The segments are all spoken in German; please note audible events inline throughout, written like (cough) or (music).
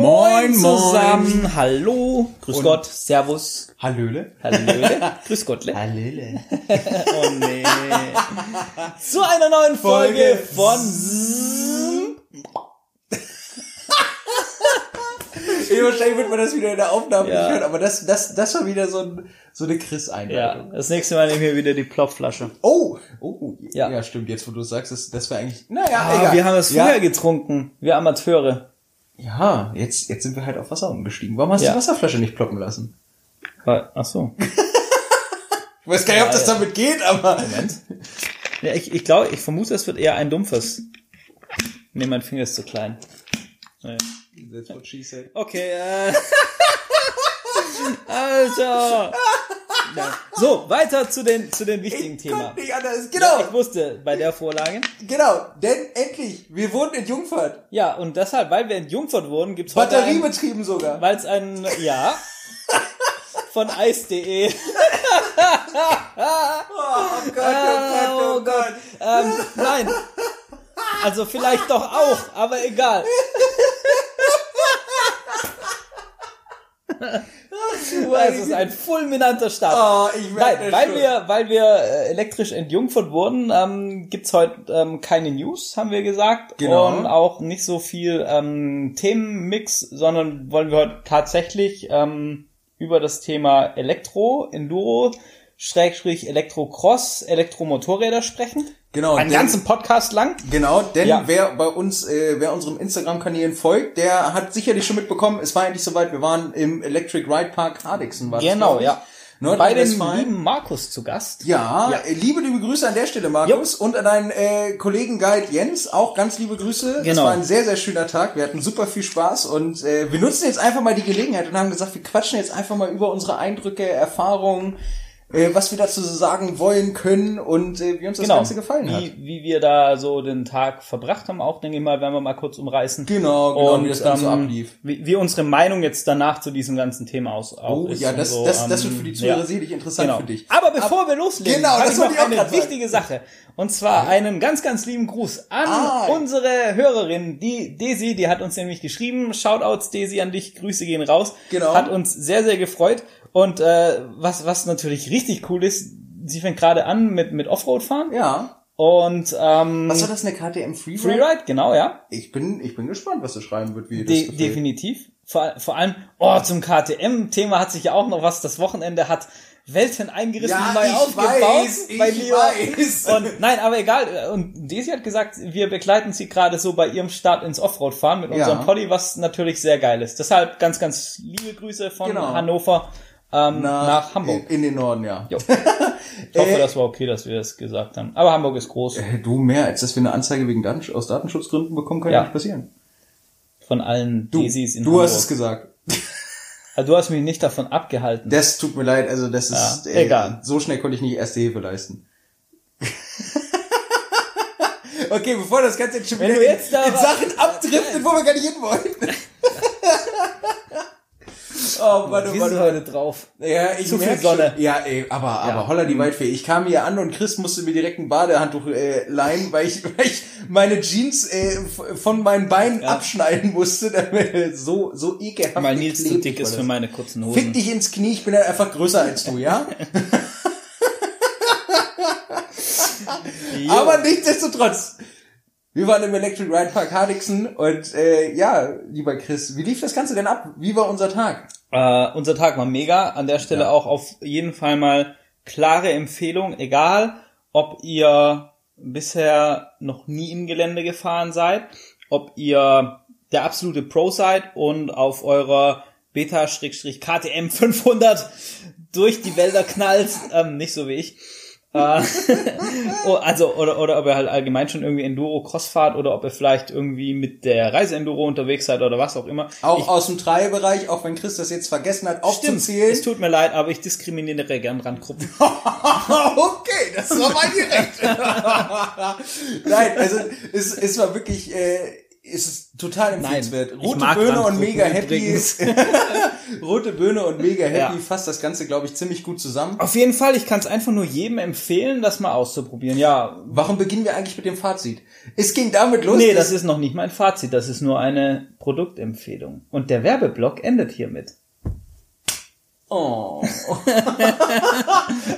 Moin, zusammen. moin. Hallo. Grüß Und- Gott. Servus. Hallöle. Hallöle. (laughs) Grüß Gottle. Hallöle. (laughs) Oh nee. Zu einer neuen Folge, Folge von (laughs) Ey, wahrscheinlich wird man das wieder in der Aufnahme Ja. nicht hören, aber das, das, das war wieder so, ein, so eine Ja, Chris-Einleitung. das nächste Mal nehmen wir wieder die Plopflasche. Oh, oh, ja. Ja. ja, stimmt, jetzt wo du sagst, das, das wäre eigentlich, naja, Ah, egal. wir haben es ja. früher getrunken. Wir Amateure. Ja, jetzt, jetzt sind wir halt auf Wasser umgestiegen. Warum hast du Ja. die Wasserflasche nicht ploppen lassen? Ach so. (laughs) Ich weiß gar nicht, ob das Ja, damit geht, aber... Moment. Ja, ich, ich glaube, ich vermute, es wird eher ein dumpfes. Nee, mein Finger ist zu klein. Nee. That's what she said. Okay, äh. (laughs) Alter! Ja. So, weiter zu den, zu den wichtigen Ich Themen. nicht anders. Ja, Genau, ich wusste bei der Vorlage. genau, denn endlich, wir wohnen in Jungfurt. Ja, und deshalb, weil wir entjungfert wurden, gibt's heute Batteriebetrieben sogar. weil es ein, ja, (laughs) von ice.de. Oh Gott, oh Oh Gott. Ähm, nein. Also vielleicht doch auch, aber egal. (laughs) (laughs) Es ist ein fulminanter Start. Oh, ich Nein, weil schon. wir, weil wir äh, elektrisch entjungfert wurden, ähm, gibt's heute ähm, keine News, haben wir gesagt. Genau. Und auch nicht so viel ähm, Themenmix, sondern wollen wir heute tatsächlich ähm, über das Thema Elektro, Enduro, Schrägstrich Elektrocross, Elektromotorräder sprechen. Genau, Einen denn- ganzen Podcast lang. Genau, denn Ja. wer bei uns, äh, wer unserem Instagram-Kanälen folgt, der hat sicherlich schon mitbekommen, es war endlich soweit, wir waren im Electric Ride Park Hardixen. War Genau, ja. Bei dem lieben Markus zu Gast. Ja, Ja. äh, liebe, liebe Grüße an der Stelle, Markus. Und an deinen äh, Kollegen Guide Jens, auch ganz liebe Grüße. Es Genau. war ein sehr, sehr schöner Tag. Wir hatten super viel Spaß und äh, wir nutzen jetzt einfach mal die Gelegenheit und haben gesagt, wir quatschen jetzt einfach mal über unsere Eindrücke, Erfahrungen, äh, was wir dazu sagen wollen können und äh, wie uns das Genau, Ganze gefallen hat. wie, wie wir da so den Tag verbracht haben, auch denke ich mal, werden wir mal kurz umreißen. Genau, genau, und wie das Ganze so ähm, ablief. Wie, wie unsere Meinung jetzt danach zu diesem ganzen Thema aus auch Oh, ist. ja, das, so, das, das ähm, wird für die Zuhörer ja. sicherlich interessant Genau. für dich. Aber bevor wir loslegen, Genau, das ich noch eine wichtige Sache. Und zwar einen ganz, ganz lieben Gruß an Ah. unsere Hörerin, die Daisy, die hat uns nämlich geschrieben. Shoutouts Daisy an dich, Grüße gehen raus. Genau. Hat uns sehr, sehr gefreut. Und äh, was, was natürlich richtig cool ist, sie fängt gerade an mit, mit Offroad fahren. Ja. Und ähm, Was war das, eine KTM Freeride? Freeride, genau, ja. Ich bin, ich bin gespannt, was du schreiben wird, wie das De gefällt. definitiv. Vor, vor allem, oh, zum KTM-Thema hat sich ja auch noch was, das Wochenende hat Welten eingerissen, Ja, neu aufgebaut weiß, bei Leo. weiß. Und nein, aber egal. Und Daisy hat gesagt, wir begleiten sie gerade so bei ihrem Start ins Offroad-Fahren mit Ja. unserem Polly, was natürlich sehr geil ist. Deshalb ganz, ganz liebe Grüße von Genau. Hannover ähm, nach, Hamburg. In, den Norden, ja. Jo. (laughs) Ich hoffe, Äh, das war okay, dass wir das gesagt haben. Aber Hamburg ist groß. Äh, Du mehr, als dass wir eine Anzeige wegen Daten, aus Datenschutzgründen bekommen, kann Ja. ja nicht passieren. Von allen Du, Daisys in du Hamburg. hast es gesagt. Also du hast mich nicht davon abgehalten. Das tut mir leid, also das ist Ja, egal. so schnell konnte ich nicht erste Hilfe leisten. (laughs) okay, bevor das Ganze jetzt schon wieder in, in Sachen abdriftet, wo wir gar nicht hinwollen. (laughs) oh Mann, Mann, sind oh Mann. heute drauf. Ja, ich Zu viel Sonne. Schon. Ja, ey, aber, aber Ja. holla die Waldfee. Ich kam hier an und Chris musste mir direkt ein Badehandtuch äh, leihen, weil ich, weil ich meine Jeans äh, von meinen Beinen Ja. abschneiden musste, damit so, so ekelhaft Weil Nils zu dick ist für meine kurzen Fick Hosen. dich ins Knie, ich bin halt einfach größer als du, ja? (laughs) Aber nichtsdestotrotz. Wir waren im Electric Ride Park Hardixen und äh, ja, lieber Chris, wie lief das Ganze denn ab? Wie war unser Tag? Äh, unser Tag war mega. An der Stelle Ja. auch auf jeden Fall mal klare Empfehlung, egal ob ihr bisher noch nie im Gelände gefahren seid, ob ihr der absolute Pro seid und auf eurer Beta-KTM 500 (laughs) durch die Wälder knallt, ähm, nicht so wie ich. Äh, (laughs) oh, also, oder, oder ob ihr halt allgemein schon irgendwie Enduro Cross fahrt oder ob ihr vielleicht irgendwie mit der Reise-Enduro unterwegs seid oder was auch immer. Auch ich, aus dem Treibereich, auch wenn Chris das jetzt vergessen hat, Stimmt, aufzuzählen. es tut mir leid, aber ich diskriminiere gern Randgruppen. (laughs) okay, das war mein Gerecht. (laughs) Nein, also es, es war wirklich, äh, ist es total empfehlenswert. Rote Böhne und mega happy. (laughs) Rote Böhne und mega happy Ja. fasst das Ganze, glaube ich, ziemlich gut zusammen. Auf jeden Fall, ich kann es einfach nur jedem empfehlen, das mal auszuprobieren. Ja, Warum beginnen wir eigentlich mit dem Fazit? Es ging damit los. nee, das ist noch nicht mein Fazit, das ist nur eine Produktempfehlung. Und der Werbeblock endet hiermit. Oh.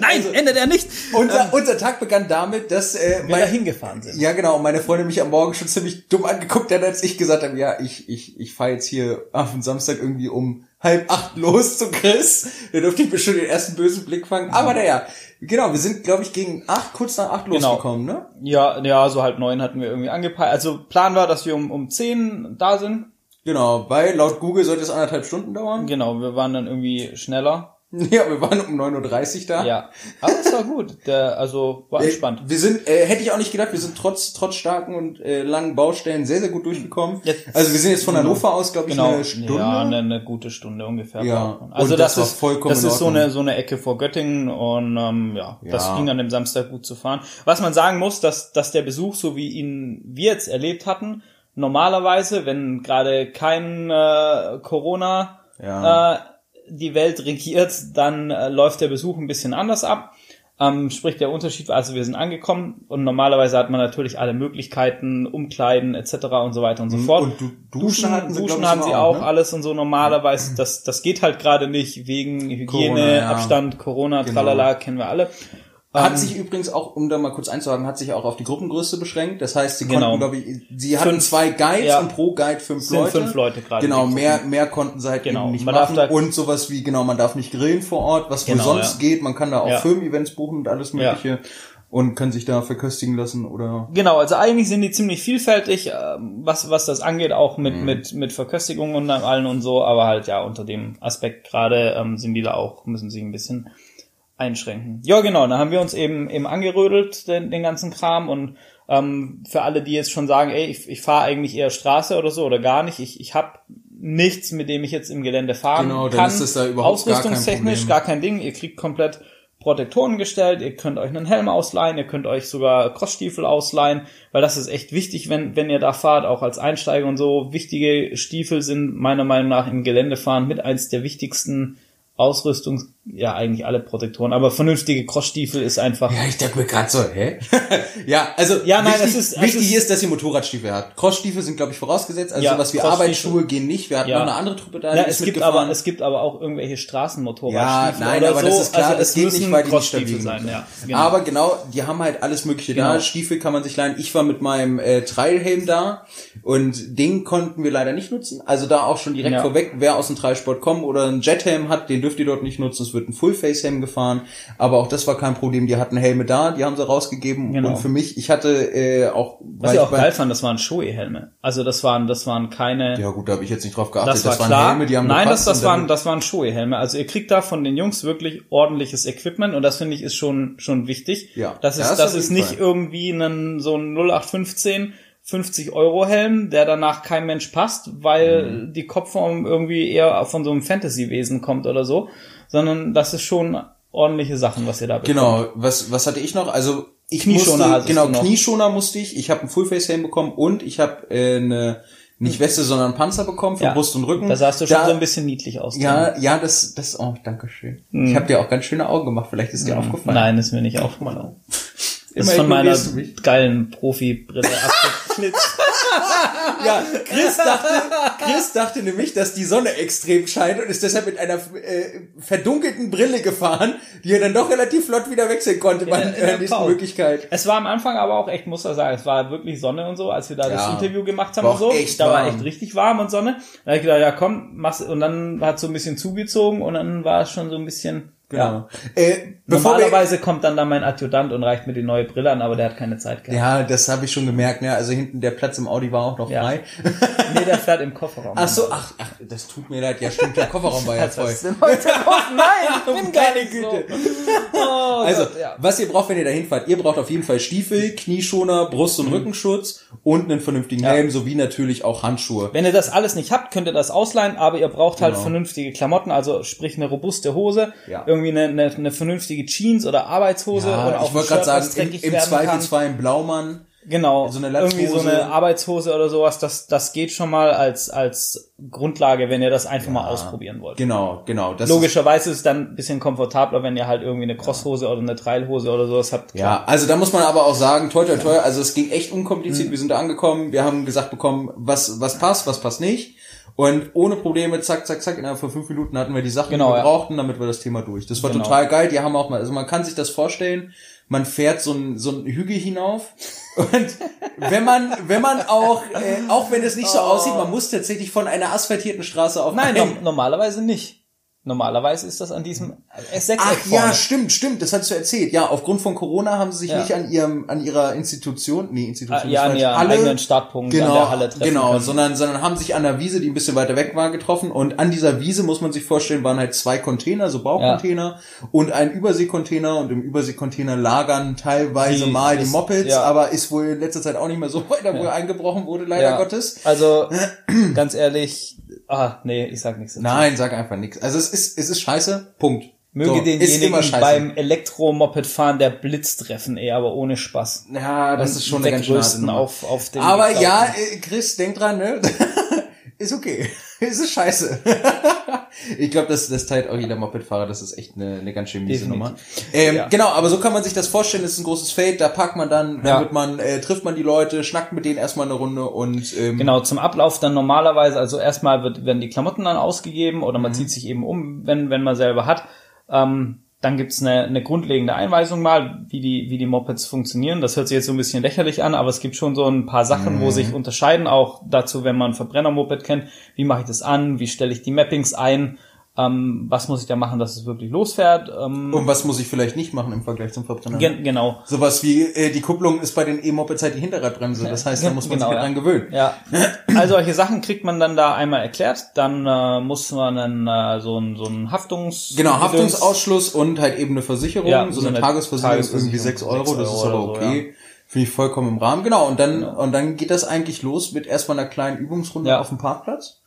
Nein, endet er nicht. Unser, unser Tag begann damit, dass äh, Wir da hingefahren sind. ja genau, meine Freundin mich am Morgen schon ziemlich dumm angeguckt hat, als ich gesagt habe, ja, ich ich ich fahre jetzt hier auf den Samstag irgendwie um halb acht los zu Chris. Da durfte ich mir schon den ersten bösen Blick fangen. Aber naja, genau, wir sind, glaube ich, gegen acht, kurz nach acht Genau. losgekommen, ne? Ja, ja, so halb neun hatten wir irgendwie angepeilt. Also Plan war, dass wir um, um zehn da sind. Genau, weil laut Google sollte es anderthalb Stunden dauern. Genau, wir waren dann irgendwie schneller. (laughs) Ja, wir waren um 9.30 Uhr da. Ja, aber es war gut. Der, also war Äh, entspannt. Wir sind, äh, hätte ich auch nicht gedacht, wir sind trotz trotz starken und äh, langen Baustellen sehr, sehr gut durchgekommen. Jetzt- also wir sind jetzt von genau. Hannover aus, glaube ich, Genau, eine Stunde. ja, eine, eine gute Stunde ungefähr. Ja. Also das, das ist vollkommen das ist so eine so eine Ecke vor Göttingen und ähm, ja, das Ja. ging an dem Samstag gut zu fahren. Was man sagen muss, dass dass der Besuch, so wie ihn wir jetzt erlebt hatten, normalerweise, wenn gerade kein äh, Corona Ja. äh, die Welt regiert, dann äh, läuft der Besuch ein bisschen anders ab. Ähm, sprich der Unterschied, war, also wir sind angekommen und normalerweise hat man natürlich alle Möglichkeiten, Umkleiden etc. und so weiter und so fort. Mhm. Und du, Duschen, Duschen, hatten sie, Duschen haben sie auch, ne? alles und so normalerweise. Das, das geht halt gerade nicht wegen Hygiene, Corona, ja. Abstand, Corona, Genau. tralala, kennen wir alle. Hat Ähm, sich übrigens auch, um da mal kurz einzuhaken, hat sich auch auf die Gruppengröße beschränkt. Das heißt, sie Genau. konnten, glaube ich, sie hatten Fünf- zwei Guides ja. und pro Guide fünf Sind Leute. fünf Leute gerade, Genau, mehr, mehr konnten sie halt Genau. eben nicht Man darf machen. da- und sowas wie, genau, man darf nicht grillen vor Ort, was wohl Genau, sonst ja. geht. Man kann da auch Ja. Firmen-Events buchen und alles mögliche. Und können sich da verköstigen lassen oder Genau, also eigentlich sind die ziemlich vielfältig, ähm, was, was das angeht, auch mit, Mhm. mit, mit Verköstigung und allen und so, aber halt ja, unter dem Aspekt gerade ähm, sind die da auch, müssen sich ein bisschen einschränken. Ja, genau, dann haben wir uns eben eben angerödelt, den, den ganzen Kram und ähm, für alle, die jetzt schon sagen, ey, ich, ich fahre eigentlich eher Straße oder so oder gar nicht, ich, ich habe nichts, mit dem ich jetzt im Gelände fahren Genau, dann kann. ist das da überhaupt gar kein Ausrüstungstechnisch gar kein Ding, ihr kriegt komplett Protektoren gestellt, ihr könnt euch einen Helm ausleihen, ihr könnt euch sogar Crossstiefel ausleihen, weil das ist echt wichtig, wenn, wenn ihr da fahrt, auch als Einsteiger und so. Wichtige Stiefel sind meiner Meinung nach im Geländefahren mit eins der wichtigsten Ausrüstungs, ja eigentlich alle Protektoren, aber vernünftige Crossstiefel ist einfach, Ja, ich dachte mir gerade so, hä? (laughs) ja, also Ja, nein, wichtig, es ist- es wichtig ist- ist, dass ihr Motorradstiefel habt. Crossstiefel sind, glaube ich, vorausgesetzt. Also Ja, sowas wie Arbeitsschuhe gehen nicht. Wir hatten Ja. noch eine andere Truppe da, ja, es gibt aber, es gibt aber auch irgendwelche Straßenmotorradstiefel Ja, nein, oder aber so. das ist klar, also das es geht nicht, weil die nicht Crossstiefel stabil sein, ja. Genau. Aber genau, die haben halt alles Mögliche da. Genau. Stiefel kann man sich leihen. Ich war mit meinem äh, Trailhelm da und den konnten wir leider nicht nutzen. Also da auch schon direkt Ja. vorweg, wer aus dem Trailsport kommt oder einen Jethelm hat, den dürft ihr dort nicht nutzen. Es wird ein Fullface-Helm gefahren. Aber auch das war kein Problem. Die hatten Helme da, die haben sie rausgegeben. Genau. Und für mich, ich hatte äh, auch... Was ich auch geil fand, das waren Shoei-Helme. Also das waren, das waren keine. Ja gut, da habe ich jetzt nicht drauf geachtet. das war waren klar. Helme, die haben Nein, das, das waren, das waren Shoei-Helme. Also ihr kriegt da von den Jungs wirklich ordentliches Equipment und das finde ich ist schon, schon wichtig. Ja, Das ist, das das ist nicht Fall. irgendwie ein, so ein 0815 50 Euro Helm, der danach kein Mensch passt, weil Mhm. die Kopfform irgendwie eher von so einem Fantasy-Wesen kommt oder so, sondern das ist schon ordentliche Sachen, was ihr da bekommt. Genau, was, was hatte ich noch? Also ich Knieschoner musste, genau. Knieschoner musste ich. Ich habe einen Fullface-Helm bekommen und ich habe äh, eine, nicht Weste, sondern einen Panzer bekommen für Ja. Brust und Rücken. Da sahst du schon Da- so ein bisschen niedlich aus. Ja, ja, das, das, oh, danke schön. Ich habe dir auch ganz schöne Augen gemacht. Vielleicht ist dir aufgefallen. Nein, ist mir nicht aufgefallen. Ist von meiner geilen Profi-Brille abgeflitzt. (laughs) (laughs) Ja, Chris dachte, Chris dachte nämlich, dass die Sonne extrem scheint und ist deshalb mit einer äh, verdunkelten Brille gefahren, die er dann doch relativ flott wieder wechseln konnte bei der- der nächsten Pause. Möglichkeit. Es war am Anfang aber auch echt, muss ich sagen, es war wirklich Sonne und so, als wir da das Ja. Interview gemacht haben War und so. echt da war warm. echt richtig warm und Sonne. Da hab ich gedacht, ja komm, mach's, und dann hat so ein bisschen zugezogen und dann war es schon so ein bisschen, ja. Äh, bevor wir, Normalerweise kommt dann da mein Adjutant und reicht mir die neue Brille an, aber der hat keine Zeit gehabt. ja, das habe ich schon gemerkt. Ne? Also hinten der Platz im Audi war auch noch Ja. frei. (laughs) Nee, der fährt im Kofferraum. Ach so, ach, ach, das tut mir leid. Ja, stimmt, der Kofferraum war ja (laughs) voll. (laughs) Nein, ich bin gar Meine nicht Güte. so. Oh Also, Gott, ja. was ihr braucht, wenn ihr da hinfahrt, ihr braucht auf jeden Fall Stiefel, Knieschoner, Brust- und Rückenschutz und einen vernünftigen Mhm. Helm sowie natürlich auch Handschuhe. Wenn ihr das alles nicht habt, könnt ihr das ausleihen, aber ihr braucht halt Genau. vernünftige Klamotten, also sprich eine robuste Hose, Ja. Irgendwie eine, eine, eine vernünftige Jeans oder Arbeitshose und Ja, auch ich wollte gerade sagen, im, im. Zweifelsfall ein Blaumann. Genau, So eine irgendwie so eine Arbeitshose oder sowas, das, das geht schon mal als, als Grundlage, wenn ihr das einfach mal ausprobieren wollt. Genau, genau. Logischerweise ist es dann ein bisschen komfortabler, wenn ihr halt irgendwie eine Crosshose oder eine Trailhose oder sowas habt. Ist, ja, also da muss man aber auch sagen, toi, toi, toi, also es ging echt unkompliziert. Wir sind da angekommen, wir haben gesagt bekommen, was, was passt, was passt nicht. Und ohne Probleme, zack, zack, zack, innerhalb von fünf Minuten hatten wir die Sachen, Genau, die wir ja. brauchten, damit wir das Thema durch. Das war Genau. total geil. Die haben auch mal, also man kann sich das vorstellen, man fährt so ein, so ein Hügel hinauf und (laughs) wenn man, wenn man auch, äh, auch wenn es nicht so aussieht, man muss tatsächlich von einer asphaltierten Straße auf Oh. Nein, ein- no normalerweise nicht. Normalerweise ist das an diesem S6 Ach vorne. ja, stimmt, stimmt, das hattest du erzählt. Ja, aufgrund von Corona haben sie sich Ja. nicht an ihrem, an ihrer Institution, nee, Institution Ah, ja, an ihrem eigenen Startpunkt genau, an der Halle treffen Genau, können. sondern, sondern haben sich an der Wiese, die ein bisschen weiter weg war, getroffen und an dieser Wiese, muss man sich vorstellen, waren halt zwei Container, so Baucontainer und ein Überseekontainer und im Überseekontainer lagern teilweise Die- mal die Mopeds, ja. aber ist wohl in letzter Zeit auch nicht mehr so weiter, wo eingebrochen wurde, leider Ja. Gottes. Also, ganz ehrlich, ah, nee, ich sag nichts dazu. Nein, sag einfach nichts. Also es ist, es ist scheiße, Punkt. Möge So, denjenigen beim Elektromoped-Fahren der Blitz treffen, ey, aber ohne Spaß. Ja, das ist schon eine ganz schön harte Wegrüsten Nummer. auf, auf den Aber geklauten. ja, äh, Chris, denk dran, ne? (laughs) ist okay. (laughs) es ist scheiße. (laughs) ich glaube, das, das teilt auch jeder Mopedfahrer. Das ist echt eine, eine ganz schön miese Definitiv. Nummer. Ähm, Ja. Genau, aber so kann man sich das vorstellen. Es ist ein großes Feld. Da parkt man dann, Ja. wird man, äh, trifft man die Leute, schnackt mit denen erstmal eine Runde und ähm, Genau, zum Ablauf dann normalerweise, also erstmal wird, werden die Klamotten dann ausgegeben oder Mhm. man zieht sich eben um, wenn, wenn man selber hat. Ähm, dann gibt's eine, eine grundlegende Einweisung mal, wie die, wie die Mopeds funktionieren. Das hört sich jetzt so ein bisschen lächerlich an, aber es gibt schon so ein paar Sachen, Mhm. wo sich unterscheiden, auch dazu, wenn man Verbrennermoped kennt. Wie mache ich das an? Wie stelle ich die Mappings ein? Ähm, was muss ich da machen, dass es wirklich losfährt? Ähm, Und was muss ich vielleicht nicht machen im Vergleich zum Verbrenner? gen genau. Sowas wie, äh, die Kupplung ist bei den E-Mopeds halt die Hinterradbremse. Das heißt, da muss man genau, sich ja. halt dran gewöhnen. Ja, all solche Sachen kriegt man dann da einmal erklärt. Dann äh, muss man dann äh, so ein so ein Haftungs Genau, Haftungsausschluss und halt eben eine Versicherung. Ja, so, eine, eine Tagesversicherung ist irgendwie Tagesversicherung, 6 Euro, das sechs ist aber Euro oder so, okay. Finde ich vollkommen im Rahmen. Genau, und dann, und dann geht das eigentlich los mit erstmal einer kleinen Übungsrunde Ja. auf dem Parkplatz.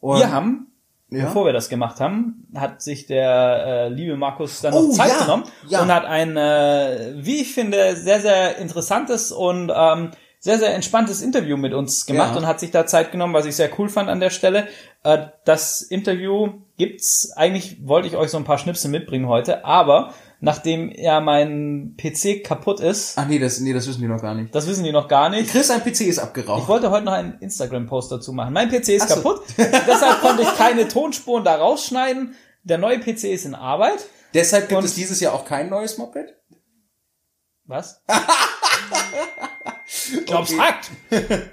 Und, Wir haben, Ja. bevor wir das gemacht haben, hat sich der äh, liebe Markus dann Oh, noch Zeit ja, genommen ja. und hat ein, äh, wie ich finde, sehr, sehr interessantes und ähm, sehr, sehr entspanntes Interview mit uns gemacht und hat sich da Zeit genommen, was ich sehr cool fand an der Stelle. Äh, das Interview gibt's, eigentlich wollte ich euch so ein paar Schnipsel mitbringen heute, aber nachdem ja mein PC kaputt ist, Ach nee, das, nee, das wissen die noch gar nicht. das wissen die noch gar nicht, Chris, ein PC ist Ich abgeraucht. wollte heute noch einen Instagram-Post dazu machen. Mein PC ist so. kaputt, (laughs) deshalb konnte ich keine Tonspuren da rausschneiden. Der neue PC ist in Arbeit. Deshalb gibt Und- es dieses Jahr auch kein neues Moped. Was? (laughs) ich glaub's Okay. hackt. (laughs)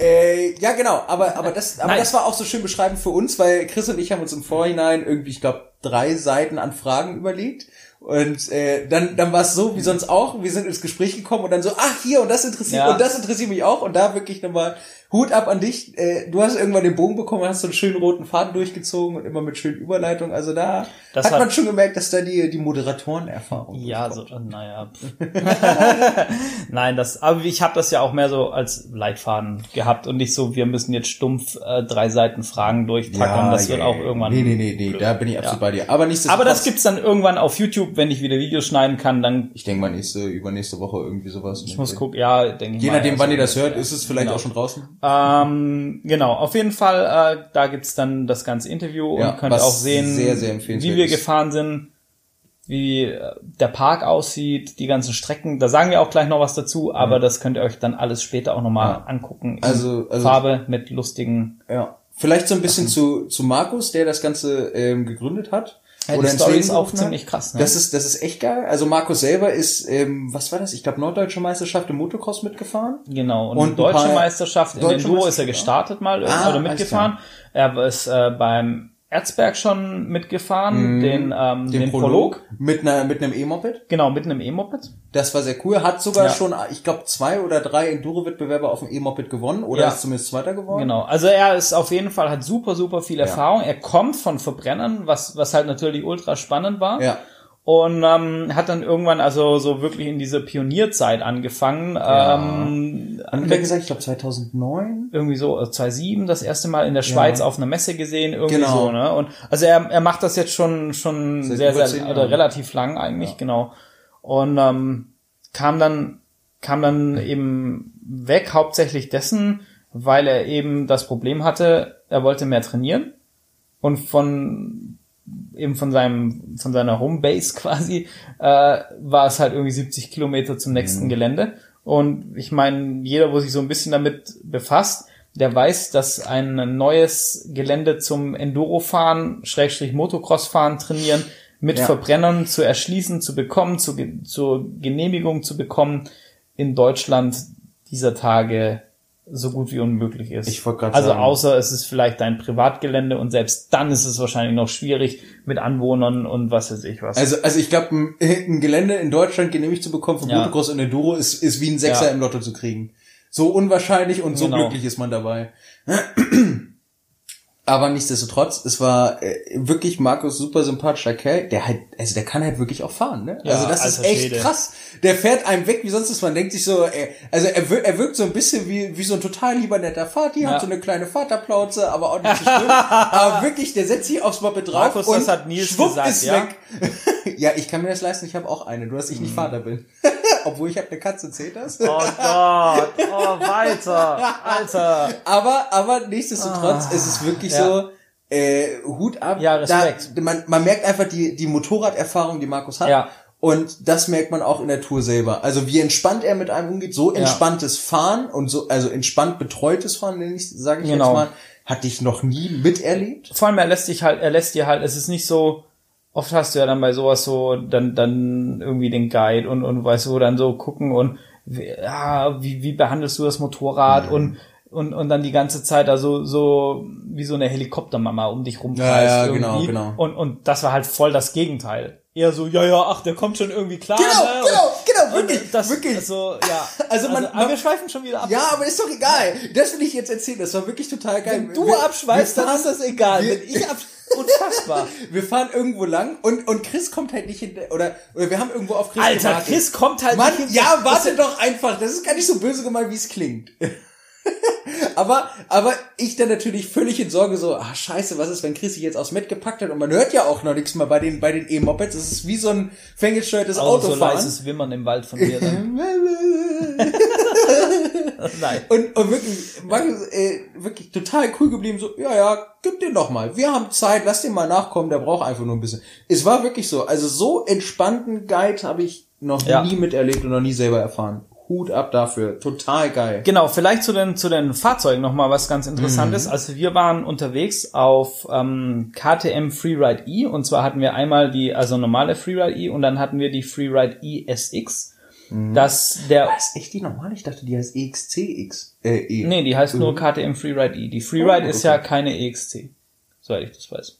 Äh, ja, genau, aber, aber, das, aber Nein. das war auch so schön beschreibend für uns, weil Chris und ich haben uns im Vorhinein irgendwie, ich glaube, drei Seiten an Fragen überlegt. Und äh, dann, dann war es so, wie sonst auch, wir sind ins Gespräch gekommen und dann so, ach hier, und das interessiert, Ja. und das interessiert mich auch. Und da wirklich nochmal Hut ab an dich. Äh, du hast irgendwann den Bogen bekommen, hast so einen schönen roten Faden durchgezogen und immer mit schönen Überleitungen. Also da Das hat hat- man schon gemerkt, dass da die, die Moderatorenerfahrung Ja, so, naja. (laughs) Nein, das, aber ich habe das ja auch mehr so als Leitfaden gehabt und nicht so, wir müssen jetzt stumpf äh, drei Seiten Fragen durchpacken. das wird ja, auch ja. irgendwann. Nee, nee, nee, nee, da bin ich absolut bei dir. Aber nichtsdestotrotz. Aber das gibt's dann irgendwann auf YouTube, wenn ich wieder Videos schneiden kann, dann Ich denke mal nächste, übernächste Woche irgendwie sowas. ich muss gucken, ja, denke ich Je mal, nachdem, also, wann ihr das hört, ist es vielleicht Genau. auch schon draußen. Ähm, genau, auf jeden Fall, äh, da gibt's dann das ganze Interview Ja, und könnt auch sehen, sehr, sehr wie wir gefahren sind, wie äh, der Park aussieht, die ganzen Strecken. Da sagen wir auch gleich noch was dazu, aber das könnt ihr euch dann alles später auch nochmal Ja. angucken. Also- also- Farbe mit lustigen. Ja. Vielleicht so ein bisschen zu, zu Markus, der das Ganze ähm, gegründet hat. Ja, die ins Story ist auch hat. ziemlich krass, ne? Das ist, das ist echt geil. Also Markus selber ist, ähm, was war das? Ich glaube, Norddeutsche Meisterschaft im Motocross mitgefahren. Genau, und, Und deutsche Meisterschaft in Deutsche Enduro ist er gestartet mal Ah, oder alles mitgefahren. Er ist äh, beim Erzberg schon mitgefahren, den, ähm, den, Prolog. Mit einer, mit einem E-Moped. Genau, mit einem E-Moped. Das war sehr cool. Hat sogar Ja. schon, ich glaube, zwei oder drei Enduro-Wettbewerbe auf dem E-Moped gewonnen. Oder Ja. ist zumindest Zweiter geworden. Genau, also er ist auf jeden Fall, hat super, super viel Erfahrung. Er kommt von Verbrennern, was, was halt natürlich ultra spannend war. Ja. Und ähm, hat dann irgendwann also so wirklich in dieser Pionierzeit angefangen. Ähm, Haben wir gesagt, ich glaube 2009? irgendwie so äh, 2007 das erste Mal in der Schweiz auf einer Messe gesehen, irgendwie Genau. so, ne? Und also er, er macht das jetzt schon schon Seit sehr sehr oder Jahren. relativ lang eigentlich, genau. Und ähm, kam dann kam dann eben weg, hauptsächlich dessen, weil er eben das Problem hatte, er wollte mehr trainieren und von eben von seinem von seiner Homebase (laughs) quasi äh, war es halt irgendwie 70 Kilometer zum nächsten mhm. Gelände und ich meine jeder wo sich so ein bisschen damit befasst der weiß dass ein neues Gelände zum Endurofahren Schrägstrich Motocrossfahren trainieren mit ja. Verbrennern zu erschließen zu bekommen zu, zur Genehmigung zu bekommen in Deutschland dieser Tage so gut wie unmöglich ist. Ich wollte gerade Also sagen. außer es ist vielleicht dein Privatgelände und selbst dann ist es wahrscheinlich noch schwierig mit Anwohnern und was weiß ich was. Also also ich glaube ein, (laughs) ein, Gelände in Deutschland genehmigt zu bekommen für ja. Motocross und Enduro ist ist wie ein Sechser ja. im Lotto zu kriegen. So unwahrscheinlich und so genau. glücklich ist man dabei. (clears throat) Aber nichtsdestotrotz, es war äh, wirklich Markus super sympathischer Kerl, der halt, also der kann halt wirklich auch fahren, ne? Ja, also das ist echt Schäde. krass. Der fährt einem weg wie sonst ist. Man denkt sich so, ey, also er, wirkt, er wirkt so ein bisschen wie, wie so ein total lieber netter Vati, ja. hat so eine kleine Vaterplauze, aber auch nicht so schlimm. (laughs) aber wirklich, der setzt sich aufs Moped drauf Markus, und das hat Nils schwupp gesagt, ist ja? weg. (laughs) ja, ich kann mir das leisten, ich habe auch eine, nur dass ich nicht hm. Vater bin. Obwohl ich habe eine Katze, zählt das? Oh Gott, oh weiter, Alter. Aber, aber nichtsdestotrotz ah, ist es wirklich ja. so, äh, Hut ab. Ja, Respekt. Da, man, man merkt einfach die, die Motorraderfahrung, die Markus hat. Ja. Und das merkt man auch in der Tour selber. Also wie entspannt er mit einem umgeht, so entspanntes ja. Fahren und so, also entspannt betreutes Fahren, nenne ich, sage ich genau. jetzt mal, hatte ich noch nie miterlebt. Vor allem er lässt dich halt, er lässt dir halt, es ist nicht so, oft hast du ja dann bei sowas so, dann, dann irgendwie den Guide und, und weißt du, dann so gucken und ja, wie, wie behandelst du das Motorrad mhm. und und, und dann die ganze Zeit also so wie so eine Helikoptermama um dich rumkreist ja, ja, genau, irgendwie. Genau, genau. Und, und das war halt voll das Gegenteil. Eher so, ja, ja, ach, der kommt schon irgendwie klar. Genau, ne? genau, genau, wirklich, das, wirklich. Also, ja. (laughs) Also, man, also, aber wir schweifen schon wieder ab. Ja, aber ist doch egal. Das will ich jetzt erzählen. Das war wirklich total geil. Wenn du wir, abschweifst, wir dann ist das egal. Wir, Wenn ich abschweife, (laughs) Unfassbar. wir fahren irgendwo lang und, und Chris kommt halt nicht hinter, oder, oder wir haben irgendwo auf Chris Alter, gewartet. Chris kommt halt Mann, nicht hinter. Ja, warte doch einfach. Das ist gar nicht so böse gemeint, wie es klingt. (laughs) aber, aber ich dann natürlich völlig in Sorge so, ah, scheiße, was ist, wenn Chris sich jetzt aufs Met gepackt hat und man hört ja auch noch nichts mehr bei den, bei den E-Mopeds. Es ist wie so ein fängesteuertes Auto. So leises Wimmern im Wald von mir dann. (laughs) Nein. Und, und wirklich, Markus, äh, wirklich total cool geblieben, so, ja, ja, gib den doch mal. Wir haben Zeit, lass den mal nachkommen, der braucht einfach nur ein bisschen. Es war wirklich so, also so entspannten Guide habe ich noch ja. nie miterlebt und noch nie selber erfahren. Hut ab dafür. Total geil. Genau, vielleicht zu den, zu den Fahrzeugen nochmal was ganz interessantes. Mhm. Also wir waren unterwegs auf ähm, KTM Freeride E und zwar hatten wir einmal die, also normale Freeride E und dann hatten wir die Freeride E SX. Mhm. Das der. Das ist echt die normale? Ich dachte, die heißt EXCX. Äh, e. Nee, die heißt mhm. nur KTM Freeride E. Die Freeride oh, okay. ist ja keine EXC. Soweit ich das weiß.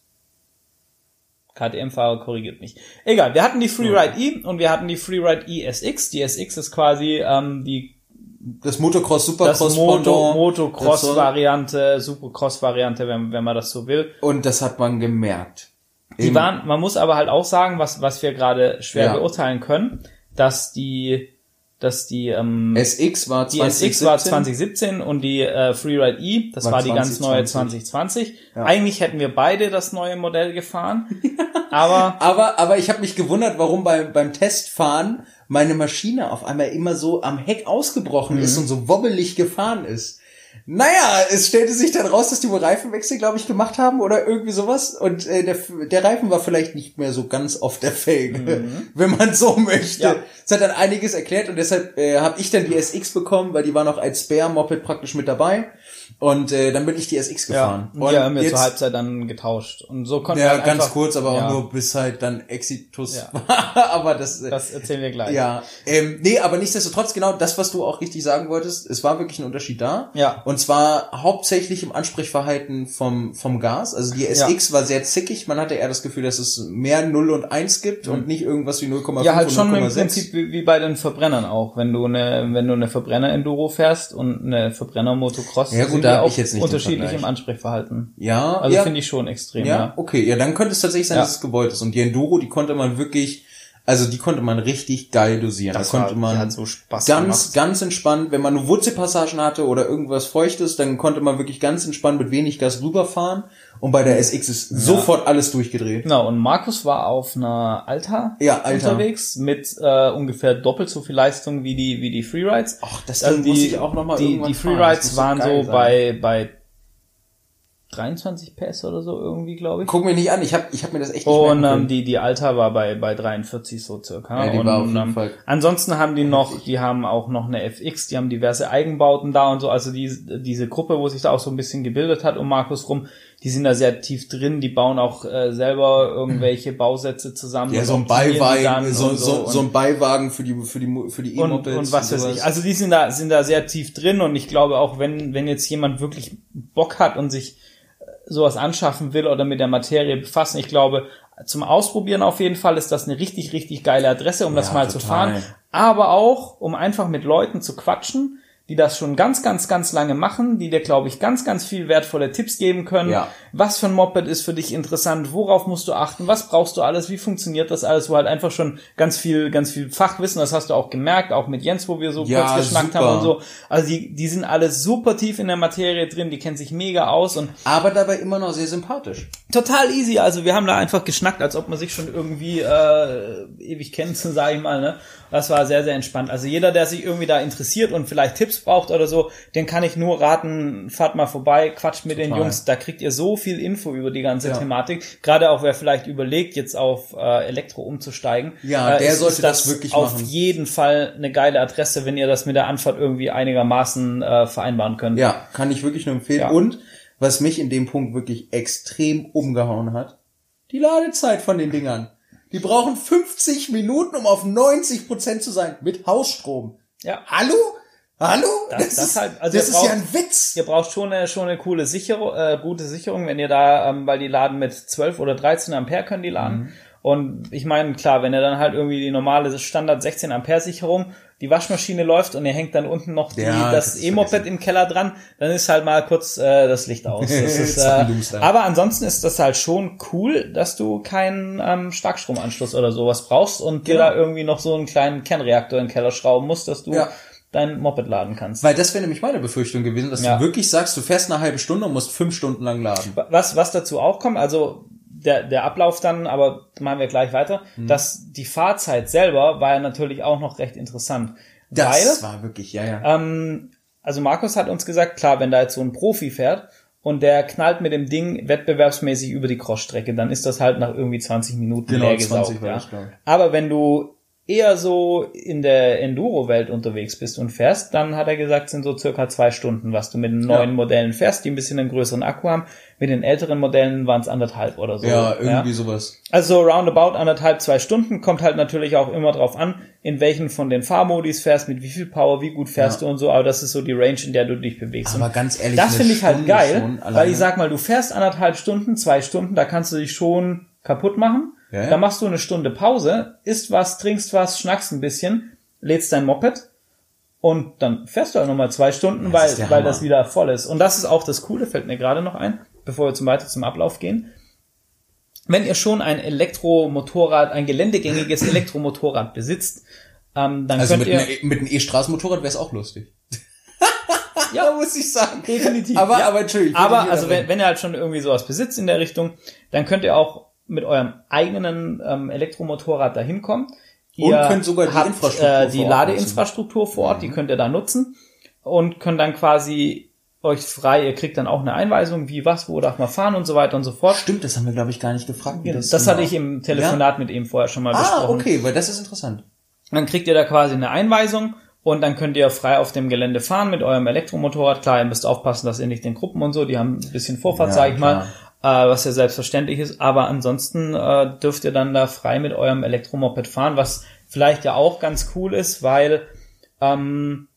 KTM-Fahrer korrigiert mich. Egal, wir hatten die Freeride. E und wir hatten die Freeride E SX. Die SX ist quasi ähm, die das Motocross Supercross das Moto, Motocross Variante, Supercross Variante, wenn, wenn man das so will. Und das hat man gemerkt. Die waren, man muss aber halt auch sagen, was was wir gerade schwer ja. beurteilen können, dass die dass die ähm, SX war 2017, die SX war 2017 und die äh, Freeride E, das war, war die ganz neue 2020. Ja. Eigentlich hätten wir beide das neue Modell gefahren, (laughs) aber aber aber ich habe mich gewundert, warum beim beim Testfahren meine Maschine auf einmal immer so am Heck ausgebrochen mhm. ist und so wobbelig gefahren ist. Naja, es stellte sich dann raus, dass die wohl Reifenwechsel, glaube ich, gemacht haben oder irgendwie sowas. Und äh, der, der Reifen war vielleicht nicht mehr so ganz auf der Felge, mhm. wenn man so möchte. Ja. Das hat dann einiges erklärt und deshalb äh, habe ich dann die SX bekommen, weil die war noch als Spare-Moped praktisch mit dabei. Und äh, dann bin ich die SX gefahren. Ja, und ja, haben wir zur Halbzeit dann getauscht. Und so konnten ja, wir halt ganz einfach, kurz, aber auch ja. nur bis halt dann Exitus ja. war. (laughs) aber das, äh, das erzählen wir gleich. Ja, ähm, nee, aber nichtsdestotrotz genau das, was du auch richtig sagen wolltest. Es war wirklich ein Unterschied da. Ja. Und zwar hauptsächlich im Ansprechverhalten vom vom Gas. Also die SX ja. war sehr zickig. Man hatte eher das Gefühl, dass es mehr 0 und 1 gibt mhm. und nicht irgendwas wie 0,5 ja, halt schon im Prinzip wie, wie bei den Verbrennern auch. Wenn du eine wenn du eine Verbrenner Enduro fährst und eine Verbrenner Motocross, ja gut, da habe ich jetzt nicht unterschiedlich im Ansprechverhalten. Ja. Also ja. finde ich schon extrem, ja. ja. Okay, ja, dann könnte es tatsächlich sein, ja. dass es gewollt ist. Und die Enduro, die konnte man wirklich Also die konnte man richtig geil dosieren. Das da konnte war- man so Spaß ganz, gemacht. ganz entspannt, wenn man nur Wurzelpassagen hatte oder irgendwas Feuchtes, dann konnte man wirklich ganz entspannt mit wenig Gas rüberfahren. Und bei der SX ist sofort alles durchgedreht. Genau, und Markus war auf einer Alta, Ja, Alta. unterwegs mit äh, ungefähr doppelt so viel Leistung wie die wie die Freerides. Ach, das also die, muss ich auch noch mal die, die Freerides so waren so bei bei 23 PS oder so irgendwie, glaube ich. Guck mir nicht an, ich habe ich hab mir das echt nicht Und ähm, die die Alta war bei bei 43 so circa. Ja, die und, war auf jeden ähm, Fall ansonsten haben die noch, die haben auch noch eine FX, die haben diverse Eigenbauten da und so. Also die, diese Gruppe, wo sich da auch so ein bisschen gebildet hat um Markus rum, die sind da sehr tief drin. Die bauen auch äh, selber irgendwelche Bausätze zusammen. ja, und so ein Beiwagen, so, und so, und- so ein Beiwagen für die, für die, für die und, E-Mopeds. und was weiß sowas. ich. Also die sind da, sind da sehr tief drin und ich glaube auch, wenn, wenn jetzt jemand wirklich Bock hat und sich äh, sowas anschaffen will oder mit der Materie befassen, ich glaube, zum Ausprobieren auf jeden Fall ist das eine richtig, richtig geile Adresse, um das Ja, mal zu total. fahren. Aber auch, um einfach mit Leuten zu quatschen, die das schon ganz, ganz, ganz lange machen, die dir, glaube ich, ganz, ganz viel wertvolle Tipps geben können. Ja. Was für ein Moped ist für dich interessant? Worauf musst du achten? Was brauchst du alles? Wie funktioniert das alles? Wo halt einfach schon ganz viel, ganz viel Fachwissen, das hast du auch gemerkt, auch mit Jens, wo wir so Ja, kurz geschnackt super. haben und so. Also die, die sind alle super tief in der Materie drin, die kennen sich mega aus und Aber dabei immer noch sehr sympathisch. total easy. Also wir haben da einfach geschnackt, als ob man sich schon irgendwie äh, ewig kennt, (laughs) sage ich mal. Ne? Das war sehr, sehr entspannt. Also jeder, der sich irgendwie da interessiert und vielleicht Tipps braucht oder so, den kann ich nur raten, fahrt mal vorbei, quatscht mit den Total. Jungs. Da kriegt ihr so viel Info über die ganze Ja. Thematik. Gerade auch wer vielleicht überlegt, jetzt auf äh, Elektro umzusteigen. Ja, äh, der sollte ist das wirklich auf machen. jeden Fall eine geile Adresse, wenn ihr das mit der Anfahrt irgendwie einigermaßen äh, vereinbaren könnt. Ja, kann ich wirklich nur empfehlen. Ja. Und was mich in dem Punkt wirklich extrem umgehauen hat, die Ladezeit von den Dingern. Die brauchen 50 Minuten, um auf 90 Prozent zu sein, mit Hausstrom. ja. Hallo? Hallo? Das- das ist, halt- also das ist ja braucht- ein Witz. Ihr braucht schon eine, schon eine coole Sicherung, äh, gute Sicherung, wenn ihr da, ähm, weil die laden mit 12 oder 13 Ampere können die laden. Mhm. Und ich meine, klar, wenn ihr dann halt irgendwie die normale Standard 16 Ampere Sicherung, die Waschmaschine läuft und ihr hängt dann unten noch die, Ja, das du E-Moped im Keller dran, dann ist halt mal kurz äh, das Licht aus. (laughs) Das ist, äh, aber ansonsten ist das halt schon cool, dass du keinen ähm, Starkstromanschluss oder sowas brauchst und dir Genau. da irgendwie noch so einen kleinen Kernreaktor in den Keller schrauben musst, dass du Ja. dein Moped laden kannst. Weil das wäre nämlich meine Befürchtung gewesen, dass Ja. du wirklich sagst, du fährst eine halbe Stunde und musst fünf Stunden lang laden. Was, was dazu auch kommt, also der, der Ablauf dann, aber machen wir gleich weiter, Mhm. dass die Fahrzeit selber war ja natürlich auch noch recht interessant. Das weil, war wirklich, ja, ja. ähm, also Markus hat uns gesagt, klar, wenn da jetzt so ein Profi fährt und der knallt mit dem Ding wettbewerbsmäßig über die Crossstrecke, dann ist das halt nach irgendwie 20 Minuten Genau, leer gesaugt. 20 war Ja. Aber wenn du eher so in der Enduro-Welt unterwegs bist und fährst, dann hat er gesagt, sind so circa zwei Stunden, was du mit den neuen Modellen fährst, die ein bisschen einen größeren Akku haben. Mit den älteren Modellen waren es anderthalb oder so. ja, irgendwie sowas. Also so roundabout anderthalb, zwei Stunden, kommt halt natürlich auch immer drauf an, in welchen von den Fahrmodis fährst, mit wie viel Power, wie gut fährst Ja. du und so, aber das ist so die Range, in der du dich bewegst. Aber Und ganz ehrlich, das finde ich halt Stunde geil, weil ich sag mal, du fährst anderthalb Stunden, zwei Stunden, da kannst du dich schon kaputt machen. Ja, ja. Da machst du eine Stunde Pause, isst was, trinkst was, schnackst ein bisschen, lädst dein Moped und dann fährst du halt nochmal zwei Stunden, weil, der weil Hammer. das wieder voll ist. Und das ist auch das Coole, fällt mir gerade noch ein, bevor wir zum weiter zum Ablauf gehen. Wenn ihr schon ein Elektromotorrad, ein geländegängiges (clears throat) Elektromotorrad besitzt, ähm, dann Also könnt mit, ihr... ne, mit einem E-Straßenmotorrad wäre es auch lustig. (laughs) Ja, (laughs) muss ich sagen. definitiv. Aber, ja. aber Entschuldigung. ich will Aber also wenn, wenn ihr halt schon irgendwie sowas besitzt in der Richtung, dann könnt ihr auch mit eurem eigenen ähm, Elektromotorrad dahin kommen. Und Ihr könnt sogar die habt, Infrastruktur äh, vor die Ort Ladeinfrastruktur vor Ort, die könnt ihr da nutzen und könnt dann quasi euch frei, ihr kriegt dann auch eine Einweisung, wie was, wo darf man fahren und so weiter und so fort. Stimmt, das haben wir, glaube ich, gar nicht gefragt. wie Das, genau- hatte ich im Telefonat mit ihm vorher schon mal Ah, besprochen. okay, weil das ist interessant. Dann kriegt ihr da quasi eine Einweisung und dann könnt ihr frei auf dem Gelände fahren mit eurem Elektromotorrad. Klar, ihr müsst aufpassen, dass ihr nicht den Gruppen und so, die haben ein bisschen Vorfahrt, Ja, sag ich mal, klar. äh, was ja selbstverständlich ist. Aber ansonsten äh, dürft ihr dann da frei mit eurem Elektromoped fahren, was vielleicht ja auch ganz cool ist, weil ähm,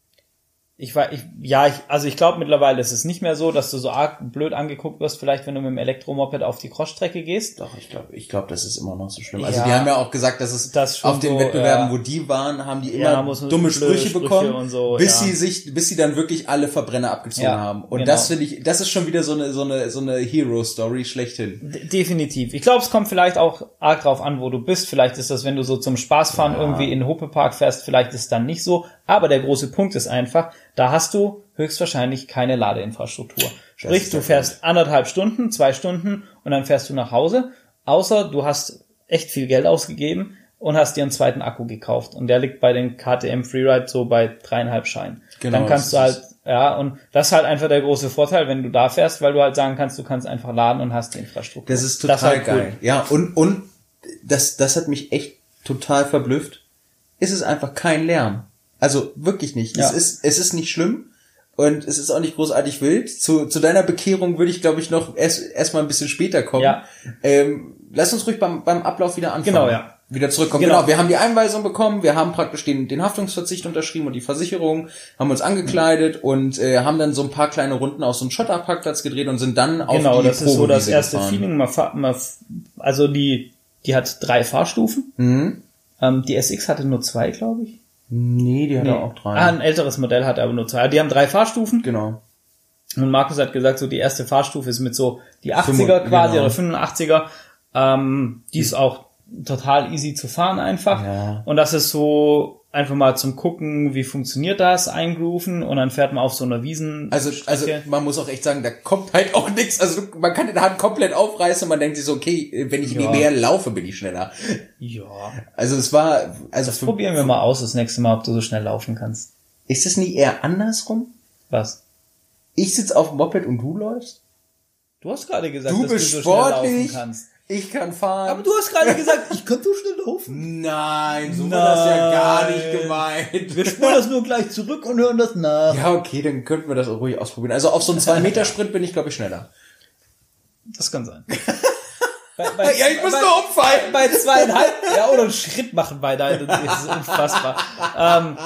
Ich war, ich, ja, ich, also ich glaube mittlerweile ist es nicht mehr so, dass du so arg blöd angeguckt wirst, vielleicht wenn du mit dem Elektromoped auf die Crossstrecke gehst. Doch, ich glaube, ich glaube, das ist immer noch so schlimm. Also Ja. die haben ja auch gesagt, dass es Das auf den so, Wettbewerben, ja. wo die waren, haben die Ja, immer man dumme Sprüche Sprüche bekommen, so, bis ja. sie sich, bis sie dann wirklich alle Verbrenner abgezogen Ja, haben. Und genau. das finde ich, das ist schon wieder so eine so eine so eine Hero Story schlechthin. D- Definitiv. Ich glaube, es kommt vielleicht auch arg drauf an, wo du bist. Vielleicht ist das, wenn du so zum Spaßfahren irgendwie in den Huppepark fährst, vielleicht ist es dann nicht so. Aber der große Punkt ist einfach, da hast du höchstwahrscheinlich keine Ladeinfrastruktur. Sprich, ist du fährst anderthalb Stunden, zwei Stunden und dann fährst du nach Hause. Außer du hast echt viel Geld ausgegeben und hast dir einen zweiten Akku gekauft. Und der liegt bei den KTM Freeride so bei dreieinhalb Schein. Genau, dann kannst du das halt, ja, und das ist halt einfach der große Vorteil, wenn du da fährst, weil du halt sagen kannst, du kannst einfach laden und hast die Infrastruktur. Das ist total halt cool. geil. Ja, und, und das, das hat mich echt total verblüfft. Es ist einfach kein Lärm. Also wirklich nicht. Ja. Es ist, es ist nicht schlimm und es ist auch nicht großartig wild. Zu, zu deiner Bekehrung würde ich, glaube ich, noch erst, erst mal ein bisschen später kommen. Ja. Ähm, lass uns ruhig beim, beim Ablauf wieder anfangen. Genau, ja. Wieder zurückkommen. Genau. Genau. wir haben die Einweisung bekommen, wir haben praktisch den, den Haftungsverzicht unterschrieben und die Versicherung, haben uns angekleidet und äh, haben dann so ein paar kleine Runden auf so einen Schotterparkplatz gedreht und sind dann auf Genau, die das ist so das erste gefahren. Feeling. Man, man, also die, die hat drei Fahrstufen. Mhm. Ähm, die SX hatte nur zwei, glaube ich. Nee, die hat er auch drei. Ah, ein älteres Modell hatte aber nur zwei. Die haben drei Fahrstufen. Genau. Und Markus hat gesagt, so die erste Fahrstufe ist mit so die 80er Fünfund- quasi genau. oder 85er. Ähm, die ist auch total easy zu fahren einfach. Ja. Und das ist so einfach mal zum gucken, wie funktioniert das, eingrooven und dann fährt man auf so einer Wiesen. Also, also man muss auch echt sagen, da kommt halt auch nichts. Also man kann den Hand komplett aufreißen und man denkt sich so, okay, wenn ich Ja. mehr laufe, bin ich schneller. ja. Also es war, also für, Probieren wir mal aus das nächste Mal, ob du so schnell laufen kannst. ist es nie eher andersrum? Was? Ich sitz auf dem Moped und du läufst? Du hast gerade gesagt, Du dass bist du so schnell laufen sportlich. kannst. Ich kann fahren. Aber du hast gerade gesagt, ich kann so schnell laufen. Nein, so war das ja gar nicht Nein. gemeint. Wir spulen das nur gleich zurück und hören das nach. Ja, okay, dann könnten wir das auch ruhig ausprobieren. Also auf so einen 2-Meter-Sprint bin ich, glaube ich, schneller. Das kann sein. (laughs) Bei, bei, Ja, ich muss bei, nur umfallen. Bei zweieinhalb, ja, oder einen Schritt machen bei deinen, das ist unfassbar. Ähm,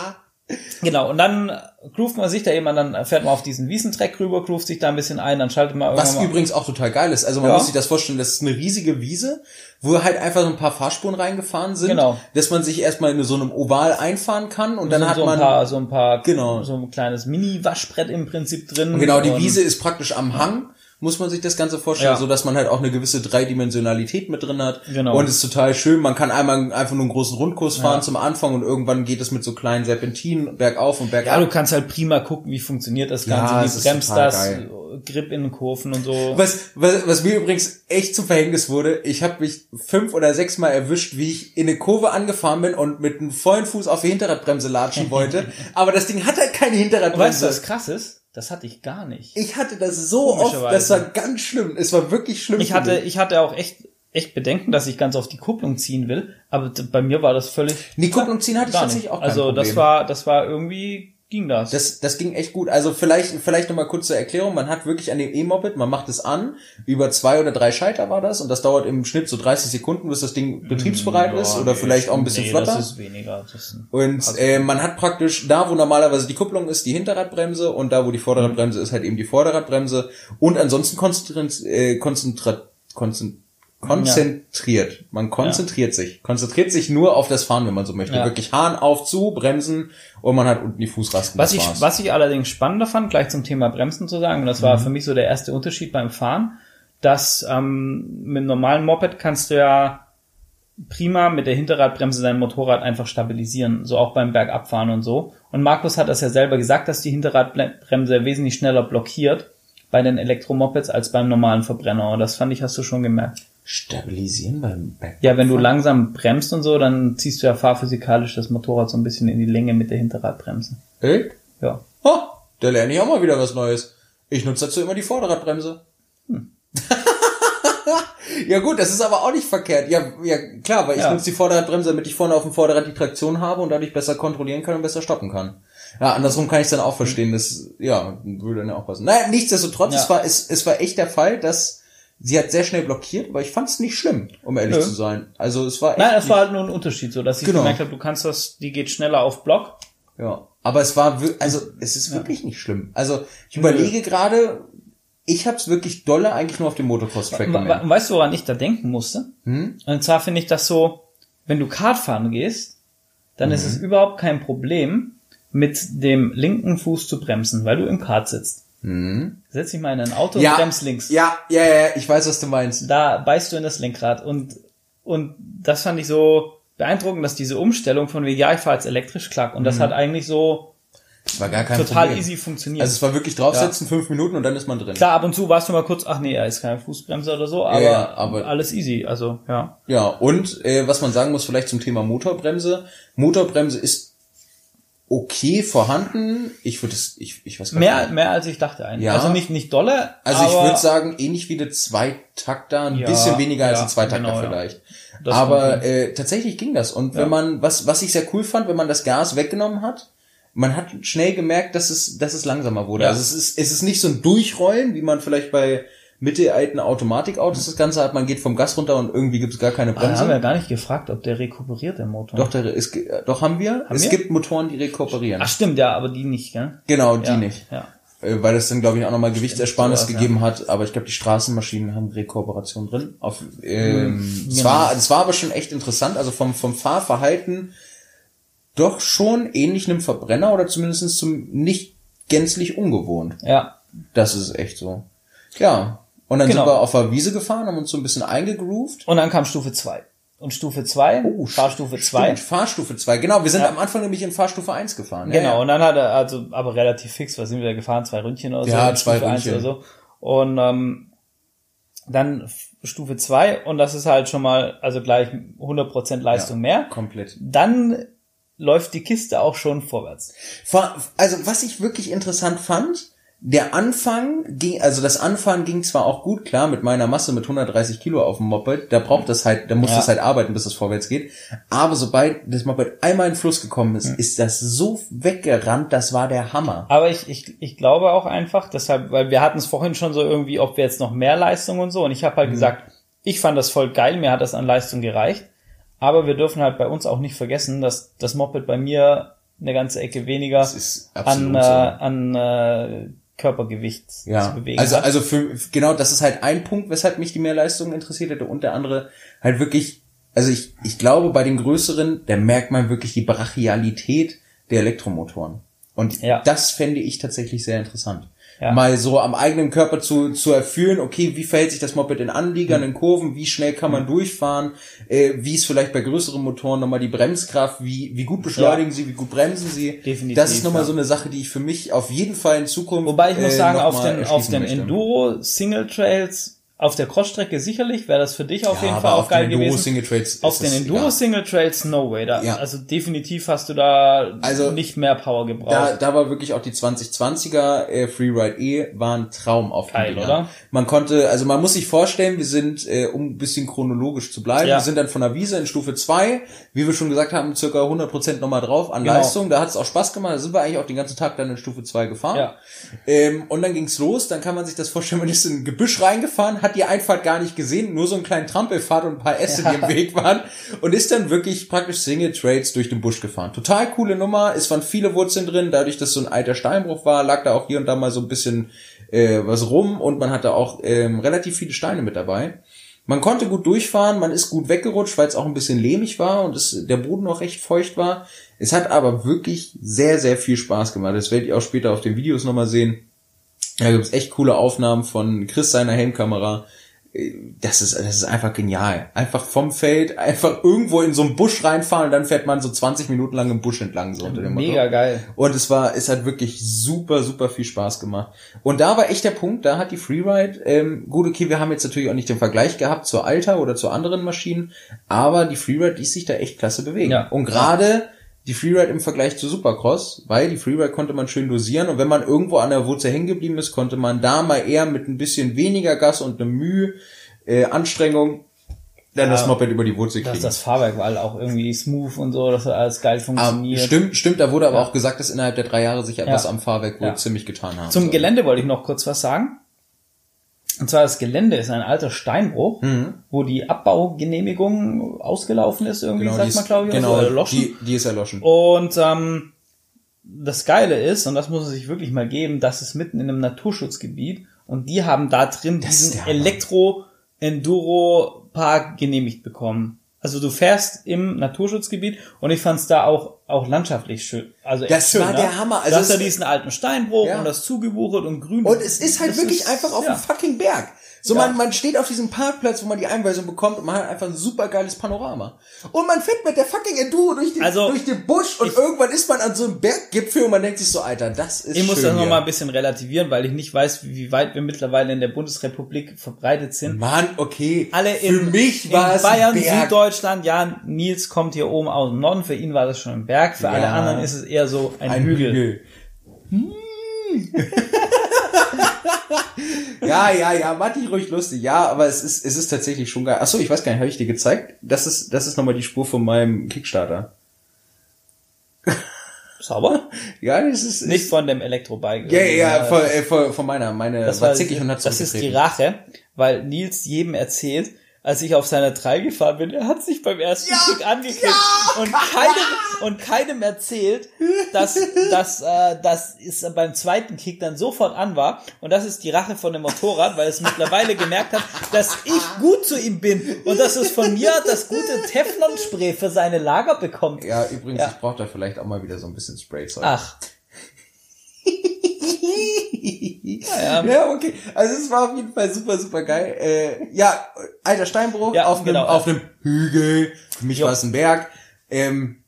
genau, und dann groovt man sich da eben, dann fährt man auf diesen Wiesentreck rüber, groovt sich da ein bisschen ein, dann schaltet man Was mal- übrigens auch total geil ist. Also man Ja. muss sich das vorstellen, das ist eine riesige Wiese, wo halt einfach so ein paar Fahrspuren reingefahren sind, Genau. dass man sich erstmal in so einem Oval einfahren kann und dann sind hat so ein man paar, so ein paar, Genau. so ein kleines Mini-Waschbrett im Prinzip drin. genau die und- Wiese ist praktisch am Hang. Muss man sich das Ganze vorstellen, Ja. so dass man halt auch eine gewisse Dreidimensionalität mit drin hat. Genau. Und es ist total schön. Man kann einmal einfach nur einen großen Rundkurs fahren Ja. zum Anfang und irgendwann geht es mit so kleinen Serpentinen bergauf und bergab. Ja, du kannst halt prima gucken, wie funktioniert das Ja, Ganze, es wie bremst das, geil. Grip in den Kurven und so. Was, was, was mir übrigens echt zum Verhängnis wurde, ich habe mich fünf oder sechs Mal erwischt, wie ich in eine Kurve angefahren bin und mit einem vollen Fuß auf die Hinterradbremse latschen wollte. (laughs) Aber das Ding hat halt keine Und weißt du, Hinterradbremse. was krass ist? Das hatte ich gar nicht. ich hatte das so oft, das war ganz schlimm. Es war wirklich schlimm. Ich hatte, ich hatte auch echt, echt Bedenken, dass ich ganz auf die Kupplung ziehen will, aber bei mir war das völlig. Die Kupplung ziehen hatte ich gar tatsächlich auch kein Also das war, das war irgendwie ging das. Das, das ging echt gut. Also vielleicht, vielleicht nochmal kurz zur Erklärung. Man hat wirklich an dem E-Moped, man macht es an, über zwei oder drei Schalter war das und das dauert im Schnitt so 30 Sekunden, bis das Ding betriebsbereit Ja, ist oder nee, vielleicht auch ein bisschen nee, flotter. Das ist weniger. Das Und äh, man hat praktisch da, wo normalerweise die Kupplung ist, die Hinterradbremse und da, wo die Mhm. Vorderradbremse ist, halt eben die Vorderradbremse. Und ansonsten konzentriert, äh, konzentriert, konzentriert, konzentriert. Man konzentriert sich. Konzentriert sich nur auf das Fahren, wenn man so möchte. Ja. Wirklich Hahn auf, zu, bremsen und man hat unten die Fußrasten. Was ich, was ich allerdings spannender fand, gleich zum Thema Bremsen zu sagen, und das Mhm. war für mich so der erste Unterschied beim Fahren, dass ähm, mit einem normalen Moped kannst du ja prima mit der Hinterradbremse dein Motorrad einfach stabilisieren, so auch beim Bergabfahren und so. Und Markus hat das ja selber gesagt, dass die Hinterradbremse wesentlich schneller blockiert bei den Elektromopeds als beim normalen Verbrenner. Und das fand ich, hast du schon gemerkt. Stabilisieren beim Back. Ja, wenn du langsam bremst und so, dann ziehst du ja fahrphysikalisch das Motorrad so ein bisschen in die Länge mit der Hinterradbremse. Echt? Ja. Ha, da lerne ich auch mal wieder was Neues. Ich nutze dazu immer die Vorderradbremse. Hm. (laughs) ja gut, das ist aber auch nicht verkehrt. Ja, ja klar, weil ich Ja. nutze die Vorderradbremse, damit ich vorne auf dem Vorderrad die Traktion habe und dadurch besser kontrollieren kann und besser stoppen kann. Ja, andersrum kann ich dann auch verstehen, das, ja, würde dann ja auch passen. Naja, nichtsdestotrotz, Ja. es war, es, es war echt der Fall, dass sie hat sehr schnell blockiert, aber ich fand es nicht schlimm, um ehrlich Nö. zu sein. Also es war echt Nein, es war halt nur ein Unterschied, so dass ich Genau. gemerkt habe, du kannst das, die geht schneller auf Block. ja. Aber es war wirklich, also es ist wirklich nicht schlimm. Also ich überlege gerade, ich habe es wirklich dolle eigentlich nur auf dem Motocross-Track We- gemerkt. we- Weißt du, woran ich da denken musste? Hm? Und zwar finde ich das so, wenn du Kart fahren gehst, dann ist Mhm. es überhaupt kein Problem, mit dem linken Fuß zu bremsen, weil du im Kart sitzt. Setz dich mal in ein Auto Mhm. Ja, und bremst links. ja, ja, ja, ich weiß, was du meinst. Da beißt du in das Lenkrad und, und das fand ich so beeindruckend, dass diese Umstellung von wegen, ja, ich fahre jetzt elektrisch, klack. Und das hat eigentlich so war gar Mhm. kein total Problem. easy funktioniert. Also es war wirklich draufsetzen, fünf Minuten und dann ist man drin. Klar, ab und zu warst du mal kurz, ach nee, er ist keine Fußbremse oder so, aber, ja, aber- alles easy, also, ja. Ja, und äh, was man sagen muss, vielleicht zum Thema Motorbremse. Motorbremse ist okay vorhanden. Ich würde es, ich, ich weiß gar Mehr, nicht. mehr als ich dachte eigentlich. Ja. Also nicht, nicht dolle, Also ich würde sagen, ähnlich wie der Zweitakter, ein Ja, bisschen weniger als ja, ein Zweitakter genau, vielleicht. Das Aber äh, tatsächlich ging das. Und wenn man, was, was ich sehr cool fand, wenn man das Gas weggenommen hat, man hat schnell gemerkt, dass es, dass es langsamer wurde. Also es ist, es ist nicht so ein Durchrollen, wie man vielleicht bei mittelalten Automatikautos das Ganze hat. Man geht vom Gas runter und irgendwie gibt es gar keine da haben Bremse. wir gar nicht gefragt, ob der rekuperiert, der Motor. Doch, der, es, ge- doch haben wir. es wir? gibt Motoren, die rekuperieren. Ach stimmt, ja, aber die nicht, gell? genau, die ja, nicht. Ja. Äh, Weil das dann, glaube ich, auch nochmal Gewichtsersparnis ja. gegeben hat. Aber ich glaube, die Straßenmaschinen haben Rekuperation drin. Auf, ähm, Mhm, es, genau. war, es war aber schon echt interessant. Also vom, vom Fahrverhalten doch schon ähnlich einem Verbrenner oder zumindest zum nicht gänzlich ungewohnt. Ja. Das ist echt so. Ja. Und dann Genau. sind wir auf der Wiese gefahren, haben uns so ein bisschen eingegroovt. Und dann kam Stufe 2. Und Stufe 2, Oh, Fahrstufe 2. Stimmt, Fahrstufe 2. Genau, wir sind Ja. am Anfang nämlich in Fahrstufe 1 gefahren. Ja, Genau, Ja. und dann hat er, also, aber relativ fix, was sind wir da gefahren? Zwei Ründchen oder so? Ja, zwei Stufe eins Ründchen. Oder so. Und ähm, dann Stufe 2 und das ist halt schon mal, also gleich 100% Leistung mehr. Komplett. Dann läuft die Kiste auch schon vorwärts. Vor- Also was ich wirklich interessant fand, der Anfang ging, also das Anfahren ging zwar auch gut, klar, mit meiner Masse mit 130 Kilo auf dem Moped, da braucht das halt, da muss Ja. das halt arbeiten, bis es vorwärts geht. Aber sobald das Moped einmal in den Fluss gekommen ist, ist das so weggerannt, das war der Hammer. Aber ich, ich, ich glaube auch einfach, deshalb, weil wir hatten es vorhin schon so irgendwie, ob wir jetzt noch mehr Leistung und so. Und ich habe Mhm. halt gesagt, ich fand das voll geil, mir hat das an Leistung gereicht. Aber wir dürfen halt bei uns auch nicht vergessen, dass das Moped bei mir eine ganze Ecke weniger an, äh, an äh, Körpergewicht Ja, zu bewegen also, hat. also für, genau, das ist halt ein Punkt, weshalb mich die Mehrleistung interessiert hätte und der andere halt wirklich, also ich, ich glaube, bei den größeren, da merkt man wirklich die Brachialität der Elektromotoren. Und Ja. das fände ich tatsächlich sehr interessant. Ja. Mal so am eigenen Körper zu, zu erfühlen, okay, wie verhält sich das Moped in Anliegern, Mhm. in Kurven, wie schnell kann man durchfahren, äh, wie ist vielleicht bei größeren Motoren nochmal die Bremskraft, wie, wie gut beschleunigen sie, wie gut bremsen sie. Definitiv, Das ist nochmal ja. so eine Sache, die ich für mich auf jeden Fall in Zukunft Wobei ich muss äh, sagen, auf den, auf den möchte. Enduro Single Trails, auf der Crossstrecke sicherlich, wäre das für dich auf Ja, jeden Fall auch auf geil gewesen. Auf den Enduro. Single Trails, no way. Da, Ja. Also definitiv hast du da Also, nicht mehr Power gebraucht. Da, da war wirklich auch die 2020er äh, Freeride E war ein Traum auf Geil, oder? Man konnte, also man muss sich vorstellen, wir sind, äh, um ein bisschen chronologisch zu bleiben, Ja. wir sind dann von der Wiese in Stufe 2, wie wir schon gesagt haben, circa 100% nochmal drauf an Genau. Leistung. Da hat es auch Spaß gemacht, da sind wir eigentlich auch den ganzen Tag dann in Stufe 2 gefahren. Ja. Ähm, und dann ging's los, dann kann man sich das vorstellen, man ist in ein Gebüsch reingefahren, hat die Einfahrt gar nicht gesehen, nur so einen kleinen Trampelpfad und ein paar Äste, die im Weg waren und ist dann wirklich praktisch Single Trades durch den Busch gefahren. Total coole Nummer, es waren viele Wurzeln drin, dadurch, dass so ein alter Steinbruch war, lag da auch hier und da mal so ein bisschen äh, was rum und man hatte auch ähm, relativ viele Steine mit dabei. Man konnte gut durchfahren, man ist gut weggerutscht, weil es auch ein bisschen lehmig war und es, der Boden auch recht feucht war. Es hat aber wirklich sehr, sehr viel Spaß gemacht. Das werdet ihr auch später auf den Videos nochmal sehen. Da gibt's echt coole Aufnahmen von Chris seiner Helmkamera. Das ist, das ist einfach genial. Einfach vom Feld, einfach irgendwo in so einen Busch reinfahren und dann fährt man so 20 Minuten lang im Busch entlang, so unter dem Motto. Mega geil. Und es war, es hat wirklich super, super viel Spaß gemacht. Und da war echt der Punkt, da hat die Freeride, ähm, gut, okay, wir haben jetzt natürlich auch nicht den Vergleich gehabt zur Alter oder zu anderen Maschinen, aber die Freeride ließ sich da echt klasse bewegen. Ja. Und gerade die Freeride im Vergleich zu Supercross, weil die Freeride konnte man schön dosieren und wenn man irgendwo an der Wurzel hängen geblieben ist, konnte man da mal eher mit ein bisschen weniger Gas und eine Mühe, äh, Anstrengung, dann das Moped über die Wurzel Dass kriegen. das Fahrwerk war auch irgendwie smooth und so, dass das alles geil Ah, funktioniert. stimmt, stimmt, da wurde aber auch gesagt, dass innerhalb der drei Jahre sich etwas Ja. am Fahrwerk wohl Ja. ziemlich getan haben. Zum. Gelände wollte ich noch kurz was sagen. Und zwar das Gelände ist ein alter Steinbruch, Mhm. wo die Abbaugenehmigung ausgelaufen ist, irgendwie, Genau, sagt die man, ist, glaube ich, oder genau, so, oder erloschen. die, die ist erloschen. Und ähm, das Geile ist, und das muss man sich wirklich mal geben, das ist mitten in einem Naturschutzgebiet und die haben da drin Das ist diesen. Elektro-Enduro-Park genehmigt bekommen. Also du fährst im Naturschutzgebiet und ich fand's da auch auch landschaftlich schön. Also echt Das schön, war ne? der Hammer. Also du hast ja es- diesen alten Steinbruch Ja. und das zugewuchert und grün. Und es ist halt Das wirklich ist- einfach auf ja. einem fucking Berg. So, Ja. man, man steht auf diesem Parkplatz, wo man die Einweisung bekommt und man hat einfach ein super geiles Panorama. Und man fährt mit der fucking Enduro durch den, Also, durch den Busch und ich- irgendwann ist man an so einem Berggipfel und man denkt sich so, Alter, das ist Ich muss schön das noch hier. mal ein bisschen relativieren, weil ich nicht weiß, wie weit wir mittlerweile in der Bundesrepublik verbreitet sind. Mann, okay. Alle Für in, mich war in Bayern, Berg. Süddeutschland, ja, Nils kommt hier oben aus dem Norden, für ihn war das schon ein Berg, für alle Ja. anderen ist es eher so ein, Ein Hügel. Hügel. (laughs) ja, ja, ja, mach dich ruhig lustig. Ja, aber es ist, es ist tatsächlich schon geil. Achso, ich weiß gar nicht, habe ich dir gezeigt? Das ist, das ist nochmal die Spur von meinem Kickstarter. Sauber? Ja, das ist, Nicht von dem Elektrobike. Ja, ja, ja, von, äh, von, von meiner, meine das war zickig und hat das ist die. Rache, weil Nils jedem erzählt, als ich auf seiner Trail gefahren bin, er hat sich beim ersten Ja, Kick angeklickt und keinem und keinem erzählt, dass dass äh, das ist beim zweiten Kick dann sofort an war und das ist die Rache von dem Motorrad, weil es mittlerweile gemerkt hat, dass ich gut zu ihm bin und dass es von mir das gute Teflon-Spray für seine Lager bekommt. Ja, übrigens, Ja. ich brauche da vielleicht auch mal wieder so ein bisschen Sprayzeug. Ach, ja. Ja, okay. Also es war auf jeden Fall super, super geil. Äh, ja, alter Steinbruch Ja, auf, genau. einem, auf einem Hügel. Für mich war es ein Berg. Ähm,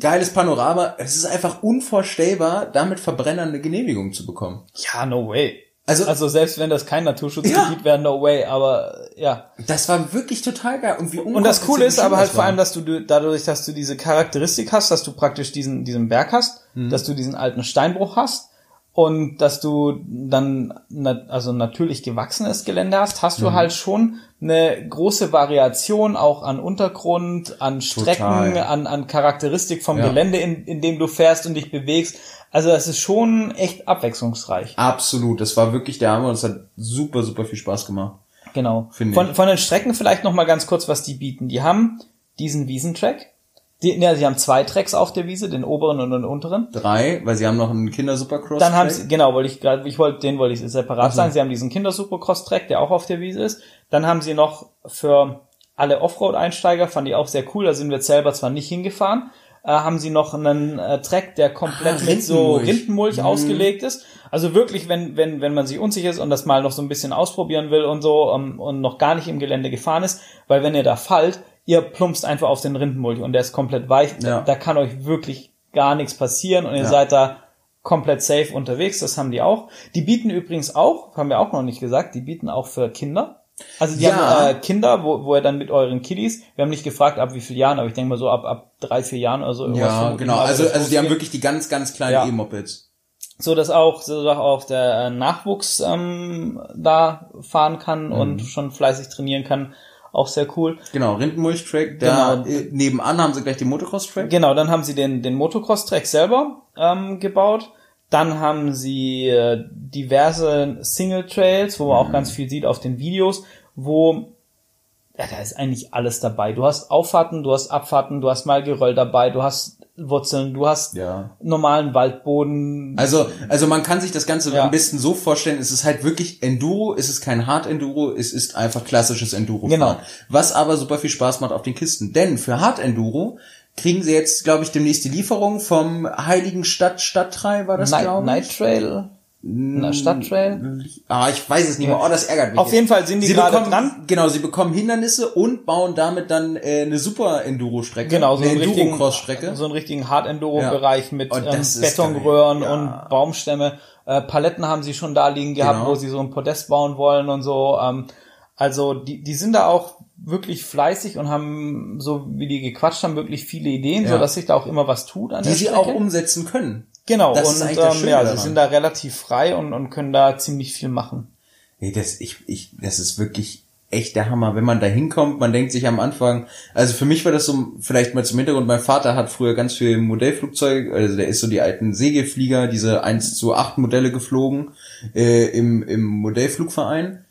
geiles Panorama. Es ist einfach unvorstellbar, damit Verbrenner eine Genehmigung zu bekommen. ja, no way. Also, Also selbst wenn das kein Naturschutzgebiet wäre, no way, aber ja. das war wirklich total geil. Und, wie Und das Coole ist aber halt vor allem, dass du du- dadurch, dass du diese Charakteristik hast, dass du praktisch diesen, diesen Berg hast, Mhm. dass du diesen alten Steinbruch hast und dass du dann na, also natürlich gewachsenes Gelände hast, hast Mhm. du halt schon eine große Variation auch an Untergrund, an Strecken, Total. an, an Charakteristik vom Ja. Gelände, in, in dem du fährst und dich bewegst. Also das ist schon echt abwechslungsreich. Absolut. Das war wirklich der Hammer und es hat super, super viel Spaß gemacht. Genau. Von, ich. von den Strecken vielleicht noch mal ganz kurz, was die bieten. Die haben diesen Wiesentrack. Die, ja, sie haben zwei Tracks auf der Wiese, den oberen und den unteren. Drei, weil sie haben noch einen Kinder-Supercross. Dann haben sie, genau, wollte ich gerade, ich wollte, den wollte ich separat so. sagen. Sie haben diesen Kinder-Supercross-Track, der auch auf der Wiese ist. Dann haben sie noch für alle Offroad-Einsteiger, fand ich auch sehr cool, da sind wir jetzt selber zwar nicht hingefahren, äh, haben sie noch einen äh, Track, der komplett Ah, mit so Rindenmulch. Rindenmulch Mhm. ausgelegt ist. Also wirklich, wenn, wenn, wenn man sich unsicher ist und das mal noch so ein bisschen ausprobieren will und so um, und noch gar nicht im Gelände gefahren ist, weil wenn ihr da fallt, ihr plumpst einfach auf den Rindenmulch und der ist komplett weich. Ja. Da, kann euch wirklich gar nichts passieren und ihr Ja. seid da komplett safe unterwegs, das haben die auch. Die bieten übrigens auch, haben wir auch noch nicht gesagt, die bieten auch für Kinder. Also die Ja. haben äh, Kinder, wo, wo ihr dann mit euren Kiddies, wir haben nicht gefragt, ab wie vielen Jahren, aber ich denke mal so ab, ab drei, vier Jahren oder so. irgendwas Ja, genau. Also, das also die haben wirklich die ganz, ganz kleinen Ja. E-Mopeds. so, dass auch, so dass auch der äh, Nachwuchs ähm, da fahren kann Mhm. und schon fleißig trainieren kann. Auch sehr cool. Genau, Rindenmulch-Track. Da Genau. äh, nebenan haben sie gleich den Motocross-Track. Genau, dann haben sie den, den Motocross-Track selber ähm, gebaut. Dann haben sie äh, diverse Single-Trails, wo man auch ganz viel sieht auf den Videos, wo ja, da ist eigentlich alles dabei. Du hast Auffahrten, du hast Abfahrten, du hast mal Geröll dabei, du hast Wurzeln, du hast Ja. normalen Waldboden. Also, also man kann sich das Ganze Ja. am besten so vorstellen, es ist halt wirklich Enduro, es ist kein Hard Enduro, es ist einfach klassisches Enduro. Genau. Was aber super viel Spaß macht auf den Kisten. Denn für Hard Enduro kriegen sie jetzt, glaube ich, demnächst die Lieferung vom Heiligen Stadt Stadttrei, war das, glaube ich? Night Trail, na, Stadttrail. Ah, ich weiß es nicht mehr. Oh, das ärgert mich. Auf jeden Fall sind die sie gerade bekommen, dran. Genau, sie bekommen Hindernisse und bauen damit dann äh, eine super Enduro-Strecke. Genau, so eine einen richtigen, Enduro-Cross-Strecke. so einen richtigen Hard-Enduro-Bereich mit Und ähm, Betonröhren. Ja. und Baumstämme. Äh, Paletten haben sie schon da liegen gehabt, Genau. wo sie so ein Podest bauen wollen und so. Ähm, also die, die sind da auch wirklich fleißig und haben, so wie die gequatscht haben, wirklich viele Ideen, Ja. so dass sich da auch immer was tut an die der sie Strecke. auch umsetzen können. genau, das und ähm, ja, sie daran. sind da relativ frei und, und können da ziemlich viel machen. Nee, das, ich, ich, das ist wirklich echt der Hammer. Wenn man da hinkommt, man denkt sich am Anfang, also für mich war das so, vielleicht mal zum Hintergrund, mein Vater hat früher ganz viel Modellflugzeug, also der ist so die alten Segelflieger, diese 1 zu 8 Modelle geflogen, äh, im, im Modellflugverein.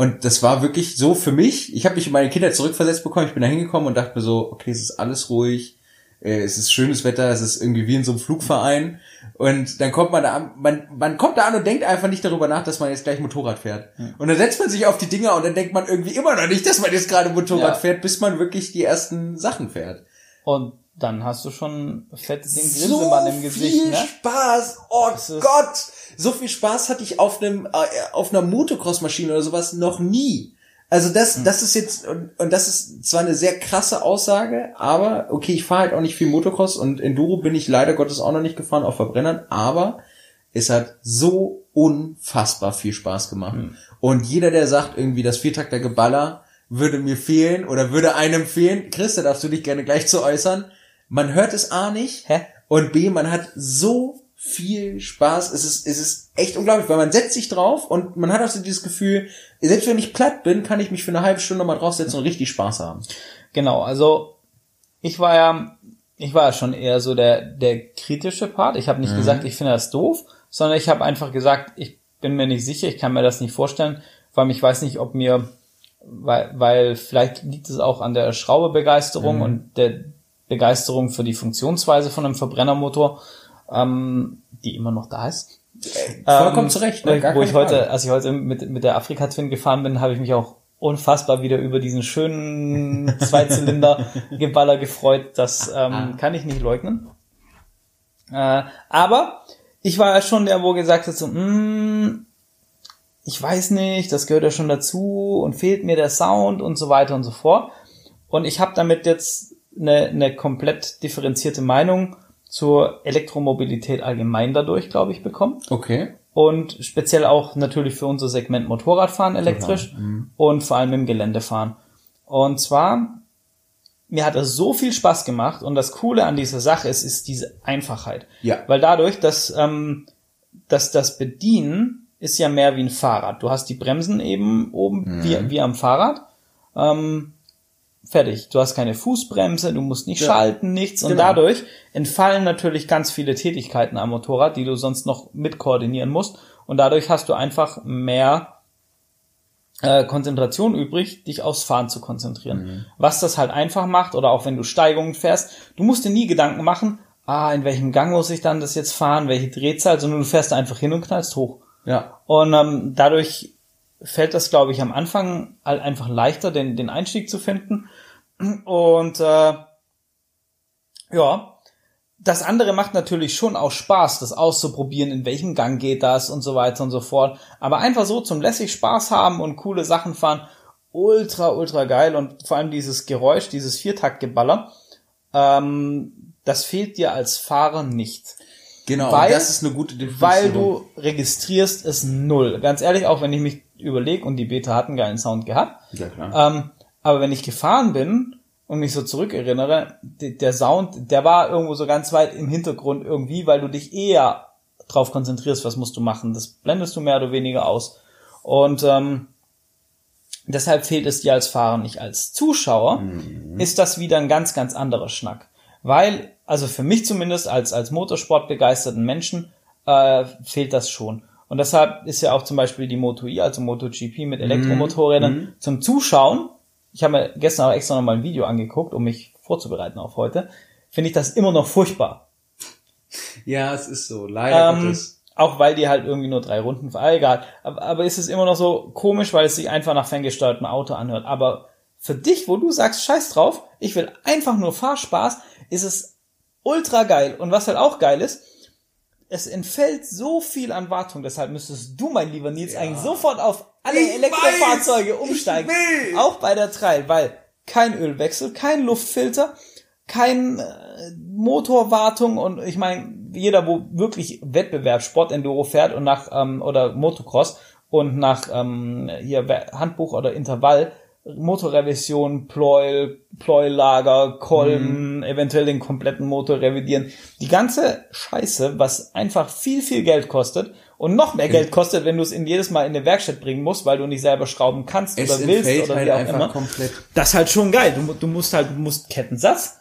Und das war wirklich so für mich, ich habe mich in meine Kindheit zurückversetzt bekommen, ich bin da hingekommen und dachte mir so, okay, es ist alles ruhig, äh, es ist schönes Wetter, es ist irgendwie wie in so einem Flugverein und dann kommt man da an, man, man kommt da an und denkt einfach nicht darüber nach, dass man jetzt gleich Motorrad fährt. Und dann setzt man sich auf die Dinger und dann denkt man irgendwie immer noch nicht, dass man jetzt gerade Motorrad Ja. fährt, bis man wirklich die ersten Sachen fährt. Und dann hast du schon fett den Grinsemann im Gesicht, viel ne? Spaß. Oh Gott. So viel Spaß hatte ich auf einem, äh, auf einer Motocross-Maschine oder sowas noch nie. Also das, Hm. das ist jetzt, und, und das ist zwar eine sehr krasse Aussage, aber okay, ich fahre halt auch nicht viel Motocross und Enduro bin ich leider Gottes auch noch nicht gefahren auf Verbrennern, aber es hat so unfassbar viel Spaß gemacht. Hm. Und jeder, der sagt, irgendwie das Viertakter Geballer würde mir fehlen oder würde einem fehlen, Chris, da darfst du dich gerne gleich zu äußern. Man hört es A nicht Hä? und B, man hat so viel Spaß. Es ist, es ist echt unglaublich, weil man setzt sich drauf und man hat auch so dieses Gefühl, selbst wenn ich platt bin, kann ich mich für eine halbe Stunde mal draufsetzen und richtig Spaß haben. Genau, also ich war ja, ich war ja schon eher so der, der kritische Part. Ich habe nicht gesagt, ich finde das doof, sondern ich habe einfach gesagt, ich bin mir nicht sicher, ich kann mir das nicht vorstellen, vor allem ich weiß nicht, ob mir, weil, weil vielleicht liegt es auch an der Schraubebegeisterung und der Begeisterung für die Funktionsweise von einem Verbrennermotor, ähm, die immer noch da ist. Vollkommen Ähm, zu Recht, ne? Gar wo ich heute, Frage. als ich heute mit, mit der Afrika Twin gefahren bin, habe ich mich auch unfassbar wieder über diesen schönen (laughs) Zweizylinder-Geballer gefreut. Das ähm, kann ich nicht leugnen. Äh, aber ich war ja schon der, wo gesagt hat, so, mm, ich weiß nicht, das gehört ja schon dazu und fehlt mir der Sound und so weiter und so fort. Und ich habe damit jetzt eine, eine komplett differenzierte Meinung zur Elektromobilität allgemein dadurch, glaube ich, bekommen Okay. und speziell auch natürlich für unser Segment Motorradfahren elektrisch und vor allem im Geländefahren. Und zwar, mir hat es so viel Spaß gemacht und das Coole an dieser Sache ist, ist diese Einfachheit. Ja. Weil dadurch, dass, ähm, dass das Bedienen ist ja mehr wie ein Fahrrad. Du hast die Bremsen eben oben wie, wie am Fahrrad. Ähm, fertig. Du hast keine Fußbremse, du musst nicht Ja. schalten, nichts. Und Genau. dadurch entfallen natürlich ganz viele Tätigkeiten am Motorrad, die du sonst noch mit koordinieren musst. Und dadurch hast du einfach mehr äh, Konzentration übrig, dich aufs Fahren zu konzentrieren. Was das halt einfach macht, oder auch wenn du Steigungen fährst, du musst dir nie Gedanken machen, ah, in welchem Gang muss ich dann das jetzt fahren, welche Drehzahl, sondern du fährst einfach hin und knallst hoch. Ja. Und ähm, dadurch fällt das, glaube ich, am Anfang halt einfach leichter, den, den Einstieg zu finden. Und äh, ja, das andere macht natürlich schon auch Spaß, das auszuprobieren, in welchem Gang geht das und so weiter und so fort. Aber einfach so zum lässig Spaß haben und coole Sachen fahren, ultra, ultra geil. Und vor allem dieses Geräusch, dieses Viertaktgeballer, ähm, das fehlt dir als Fahrer nicht Genau. Weil- das ist eine gute Definition. weil du registrierst es null. Ganz ehrlich, auch wenn ich mich überlege und die Beta hat einen geilen Sound gehabt, Ja, klar. ähm, aber wenn ich gefahren bin und mich so zurückerinnere, de- der Sound, der war irgendwo so ganz weit im Hintergrund irgendwie, weil du dich eher drauf konzentrierst, was musst du machen. Das blendest du mehr oder weniger aus. Und ähm, deshalb fehlt es dir als Fahrer nicht. Als Zuschauer ist das wieder ein ganz, ganz anderer Schnack. Weil, also für mich zumindest als, als Motorsport begeisterten Menschen, äh, fehlt das schon. Und deshalb ist ja auch zum Beispiel die Moto E, also MotoGP mit Elektromotorrädern zum Zuschauen. Ich habe mir gestern auch extra nochmal ein Video angeguckt, um mich vorzubereiten auf heute. Finde ich das immer noch furchtbar. ja, es ist so. Leider Ähm, Gottes. auch weil die halt irgendwie nur drei Runden, ah, egal. Aber, aber ist es immer noch so komisch, weil es sich einfach nach ferngesteuertem Auto anhört. Aber für dich, wo du sagst, scheiß drauf, ich will einfach nur Fahrspaß, ist es ultra geil. Und was halt auch geil ist, es entfällt so viel an Wartung, deshalb müsstest du, mein lieber Nils, eigentlich sofort auf alle Ich Elektrofahrzeuge weiß, umsteigen. Auch bei der Trail, weil kein Ölwechsel, kein Luftfilter, kein äh, Motorwartung und ich meine, jeder, wo wirklich Wettbewerb Sport-Enduro fährt und nach ähm, oder Motocross und nach ähm, hier Handbuch oder Intervall Motorrevision, Pleuel, Pleuellager, Kolben, eventuell den kompletten Motor revidieren. Die ganze Scheiße, was einfach viel, viel Geld kostet und noch mehr Geld kostet, wenn du es in jedes Mal in eine Werkstatt bringen musst, weil du nicht selber schrauben kannst Es oder willst oder halt wie auch immer. komplett. Das ist halt schon geil. Du, du musst halt, du musst Kettensatz,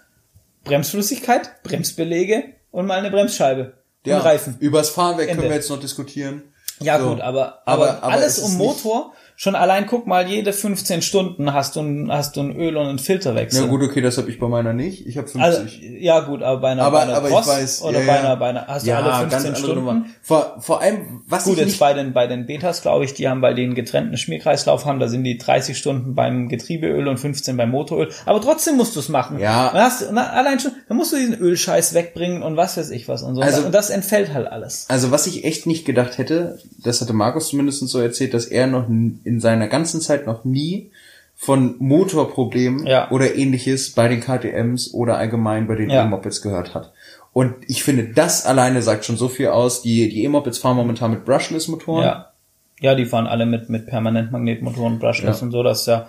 Bremsflüssigkeit, Bremsbelege und mal eine Bremsscheibe Ja, und Reifen. Übers Fahrwerk Ende. können wir jetzt noch diskutieren. Ja So. gut, aber, aber, Aber- aber alles es um Motor schon allein guck mal, jede 15 Stunden hast du, ein, hast du ein Öl und einen Filterwechsel. Ja gut, okay, das habe ich bei meiner nicht. Ich habe 50. Also, ja gut, aber bei einer, Aber- bei einer aber ich weiß, oder ja, bei ja. einer, bei einer, hast du alle 15 andere Stunden. Nummer. Vor, vor allem, was Gut, jetzt bei den, bei den Betas, glaube ich, die haben, weil die einen getrennten Schmierkreislauf haben, da sind die 30 Stunden beim Getriebeöl und 15 beim Motoröl. Aber trotzdem musst du es machen. Ja. Dann hast, na, allein schon, dann musst du diesen Ölscheiß wegbringen und was weiß ich was und so. Also- und das entfällt halt alles. also was ich echt nicht gedacht hätte, das hatte Markus zumindest so erzählt, dass er noch in seiner ganzen Zeit noch nie von Motorproblemen Ja. oder ähnliches bei den KTMs oder allgemein bei den Ja. E-Mopeds gehört hat. Und ich finde, das alleine sagt schon so viel aus. Die, die E-Mopeds fahren momentan mit Brushless-Motoren. Ja. Ja, die fahren alle mit, mit Permanentmagnetmotoren, Brushless Ja. und so, das ja.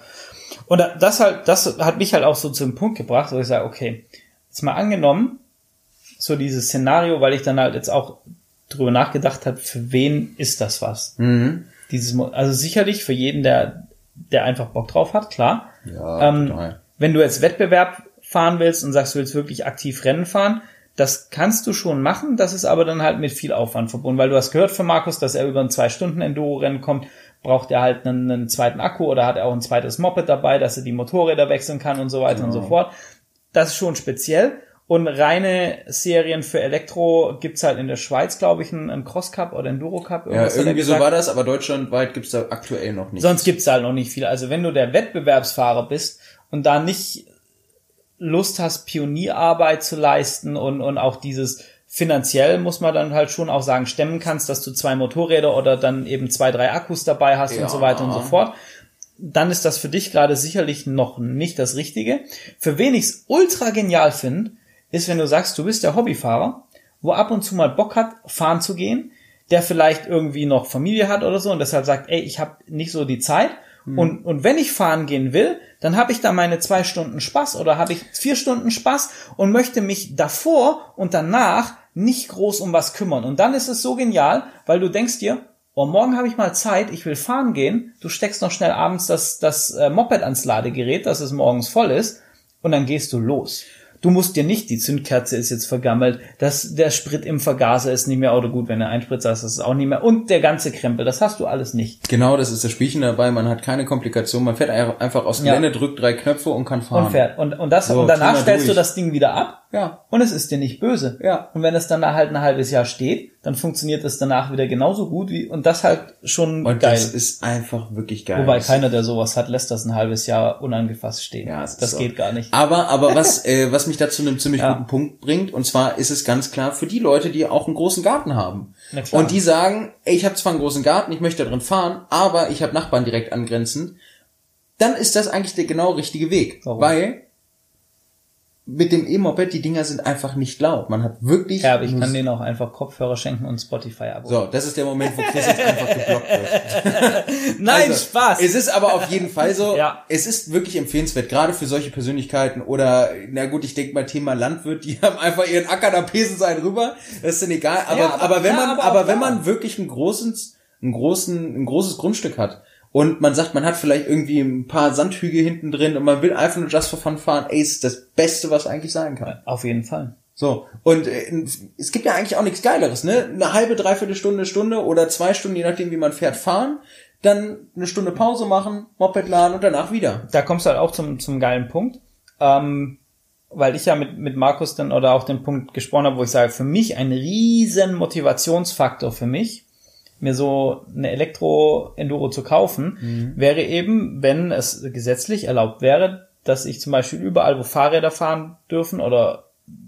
Und da- das halt, das hat mich halt auch so zu dem Punkt gebracht, wo ich sage, okay, jetzt mal angenommen, so dieses Szenario, weil ich dann halt jetzt auch drüber nachgedacht habe, für wen ist das was? Mhm. Dieses, also sicherlich für jeden, der, der einfach Bock drauf hat, klar. Ja, Ähm, total. wenn du jetzt Wettbewerb fahren willst und sagst, du willst wirklich aktiv Rennen fahren, das kannst du schon machen, das ist aber dann halt mit viel Aufwand verbunden, weil du hast gehört von Markus, dass er über ein zwei Stunden Enduro-Rennen kommt, braucht er halt einen, einen zweiten Akku oder hat er auch ein zweites Moped dabei, dass er die Motorräder wechseln kann und so weiter und so fort. Das ist schon speziell. Und reine Serien für Elektro gibt's halt in der Schweiz, glaube ich, einen, einen Cross Cup oder Enduro Cup. Ja, irgendwie so war das, aber deutschlandweit gibt's da aktuell noch nicht. Sonst gibt's halt noch nicht viel. Also wenn du der Wettbewerbsfahrer bist und da nicht Lust hast, Pionierarbeit zu leisten und, und auch dieses finanziell muss man dann halt schon auch sagen, stemmen kannst, dass du zwei Motorräder oder dann eben zwei, drei Akkus dabei hast Ja. und so weiter und so fort, dann ist das für dich gerade sicherlich noch nicht das Richtige. Für wen ich's ultra genial finde, ist, wenn du sagst, du bist der Hobbyfahrer, wo ab und zu mal Bock hat, fahren zu gehen, der vielleicht irgendwie noch Familie hat oder so und deshalb sagt, ey, ich habe nicht so die Zeit. Und, und wenn ich fahren gehen will, dann habe ich da meine zwei Stunden Spaß oder habe ich vier Stunden Spaß und möchte mich davor und danach nicht groß um was kümmern. Und dann ist es so genial, weil du denkst dir, oh, morgen habe ich mal Zeit, ich will fahren gehen, du steckst noch schnell abends das, das äh, Moped ans Ladegerät, dass es morgens voll ist, und dann gehst du los. Du musst dir nicht, die Zündkerze ist jetzt vergammelt, das, der Sprit im Vergaser ist nicht mehr, oder gut, wenn du einspritzt hast, ist es auch nicht mehr, und der ganze Krempel, das hast du alles nicht. Genau, das ist das Spielchen dabei. Man hat keine Komplikation. Man fährt einfach aus Ja. Gelände, drückt drei Knöpfe und kann fahren. Und fährt. Und, und das, So, und danach stellst du durch. das Ding wieder ab. Ja. Und es ist dir nicht böse. Ja. Und wenn es dann halt ein halbes Jahr steht, dann funktioniert es danach wieder genauso gut wie, und das halt schon Und geil. das ist einfach wirklich geil. Wobei Das- keiner, der sowas hat, lässt das ein halbes Jahr unangefasst stehen. Ja, das so. geht gar nicht. Aber, aber was, (laughs) äh, was mich da zu einem ziemlich Ja. guten Punkt bringt, und zwar ist es ganz klar für die Leute, die auch einen großen Garten haben. Und die sagen, ey, ich habe zwar einen großen Garten, ich möchte da drin fahren, aber ich habe Nachbarn direkt angrenzend, dann ist das eigentlich der genau richtige Weg. Warum? Weil mit dem E-Moped, die Dinger sind einfach nicht laut. Man hat wirklich... Ja, aber ich kann denen auch einfach Kopfhörer schenken und Spotify-Abo. So, das ist der Moment, wo Chris jetzt einfach geblockt wird. (laughs) Nein, Also, Spaß! Es ist aber auf jeden Fall so, Ja. es ist wirklich empfehlenswert, gerade für solche Persönlichkeiten oder, na gut, ich denke mal Thema Landwirt, die (laughs) haben einfach ihren Acker, da pesen sie einen rüber, das ist dann egal, aber, Ja, aber, aber- wenn ja, man, aber aber, wenn man wirklich ein großes, ein großen, ein großes Grundstück hat und man sagt, man hat vielleicht irgendwie ein paar Sandhügel hinten drin und man will einfach nur Just for Fun fahren, ey, ist das Beste, was eigentlich sein kann. Auf jeden Fall. So, und äh, es gibt ja eigentlich auch nichts Geileres, ne? Eine halbe, dreiviertel Stunde, Stunde oder zwei Stunden, je nachdem, wie man fährt, fahren, dann eine Stunde Pause machen, Moped laden und danach wieder. Da kommst du halt auch zum, zum geilen Punkt. Ähm, weil ich ja mit, mit Markus dann oder auch den Punkt gesprochen habe, wo ich sage, für mich ein riesen Motivationsfaktor für mich, mir so eine Elektro-Enduro zu kaufen, wäre eben, wenn es gesetzlich erlaubt wäre, dass ich zum Beispiel überall, wo Fahrräder fahren dürfen oder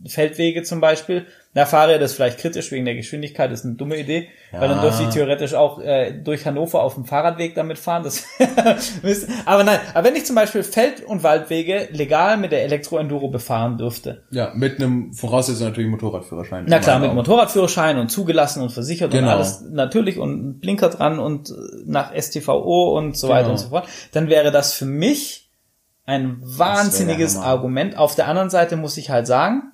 Feldwege zum Beispiel, na, Fahrräder ist vielleicht kritisch wegen der Geschwindigkeit, ist eine dumme Idee, weil dann Ja. dürfte ich theoretisch auch äh, durch Hannover auf dem Fahrradweg damit fahren. Das (laughs) aber nein, aber wenn ich zum Beispiel Feld- und Waldwege legal mit der Elektro-Enduro befahren dürfte, Ja, mit einem Voraussetzung natürlich Motorradführerschein. na klar, mit Motorradführerschein und zugelassen und versichert und Genau. alles natürlich und Blinker dran und äh, nach STVO und so weiter Genau. und so fort, dann wäre das für mich ein wahnsinniges. Argument. Auf der anderen Seite muss ich halt sagen,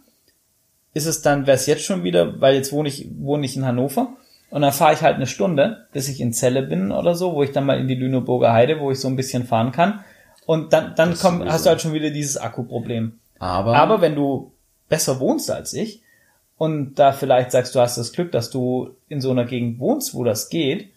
ist es dann, wäre es jetzt schon wieder, weil jetzt wohne ich, wohne ich in Hannover und dann fahre ich halt eine Stunde, bis ich in Celle bin oder so, wo ich dann mal in die Lüneburger Heide, wo ich so ein bisschen fahren kann. Und dann, dann Das komm, hast du halt schon wieder dieses Akkuproblem. Aber, Aber wenn du besser wohnst als ich und da vielleicht sagst, du hast das Glück, dass du in so einer Gegend wohnst, wo das geht,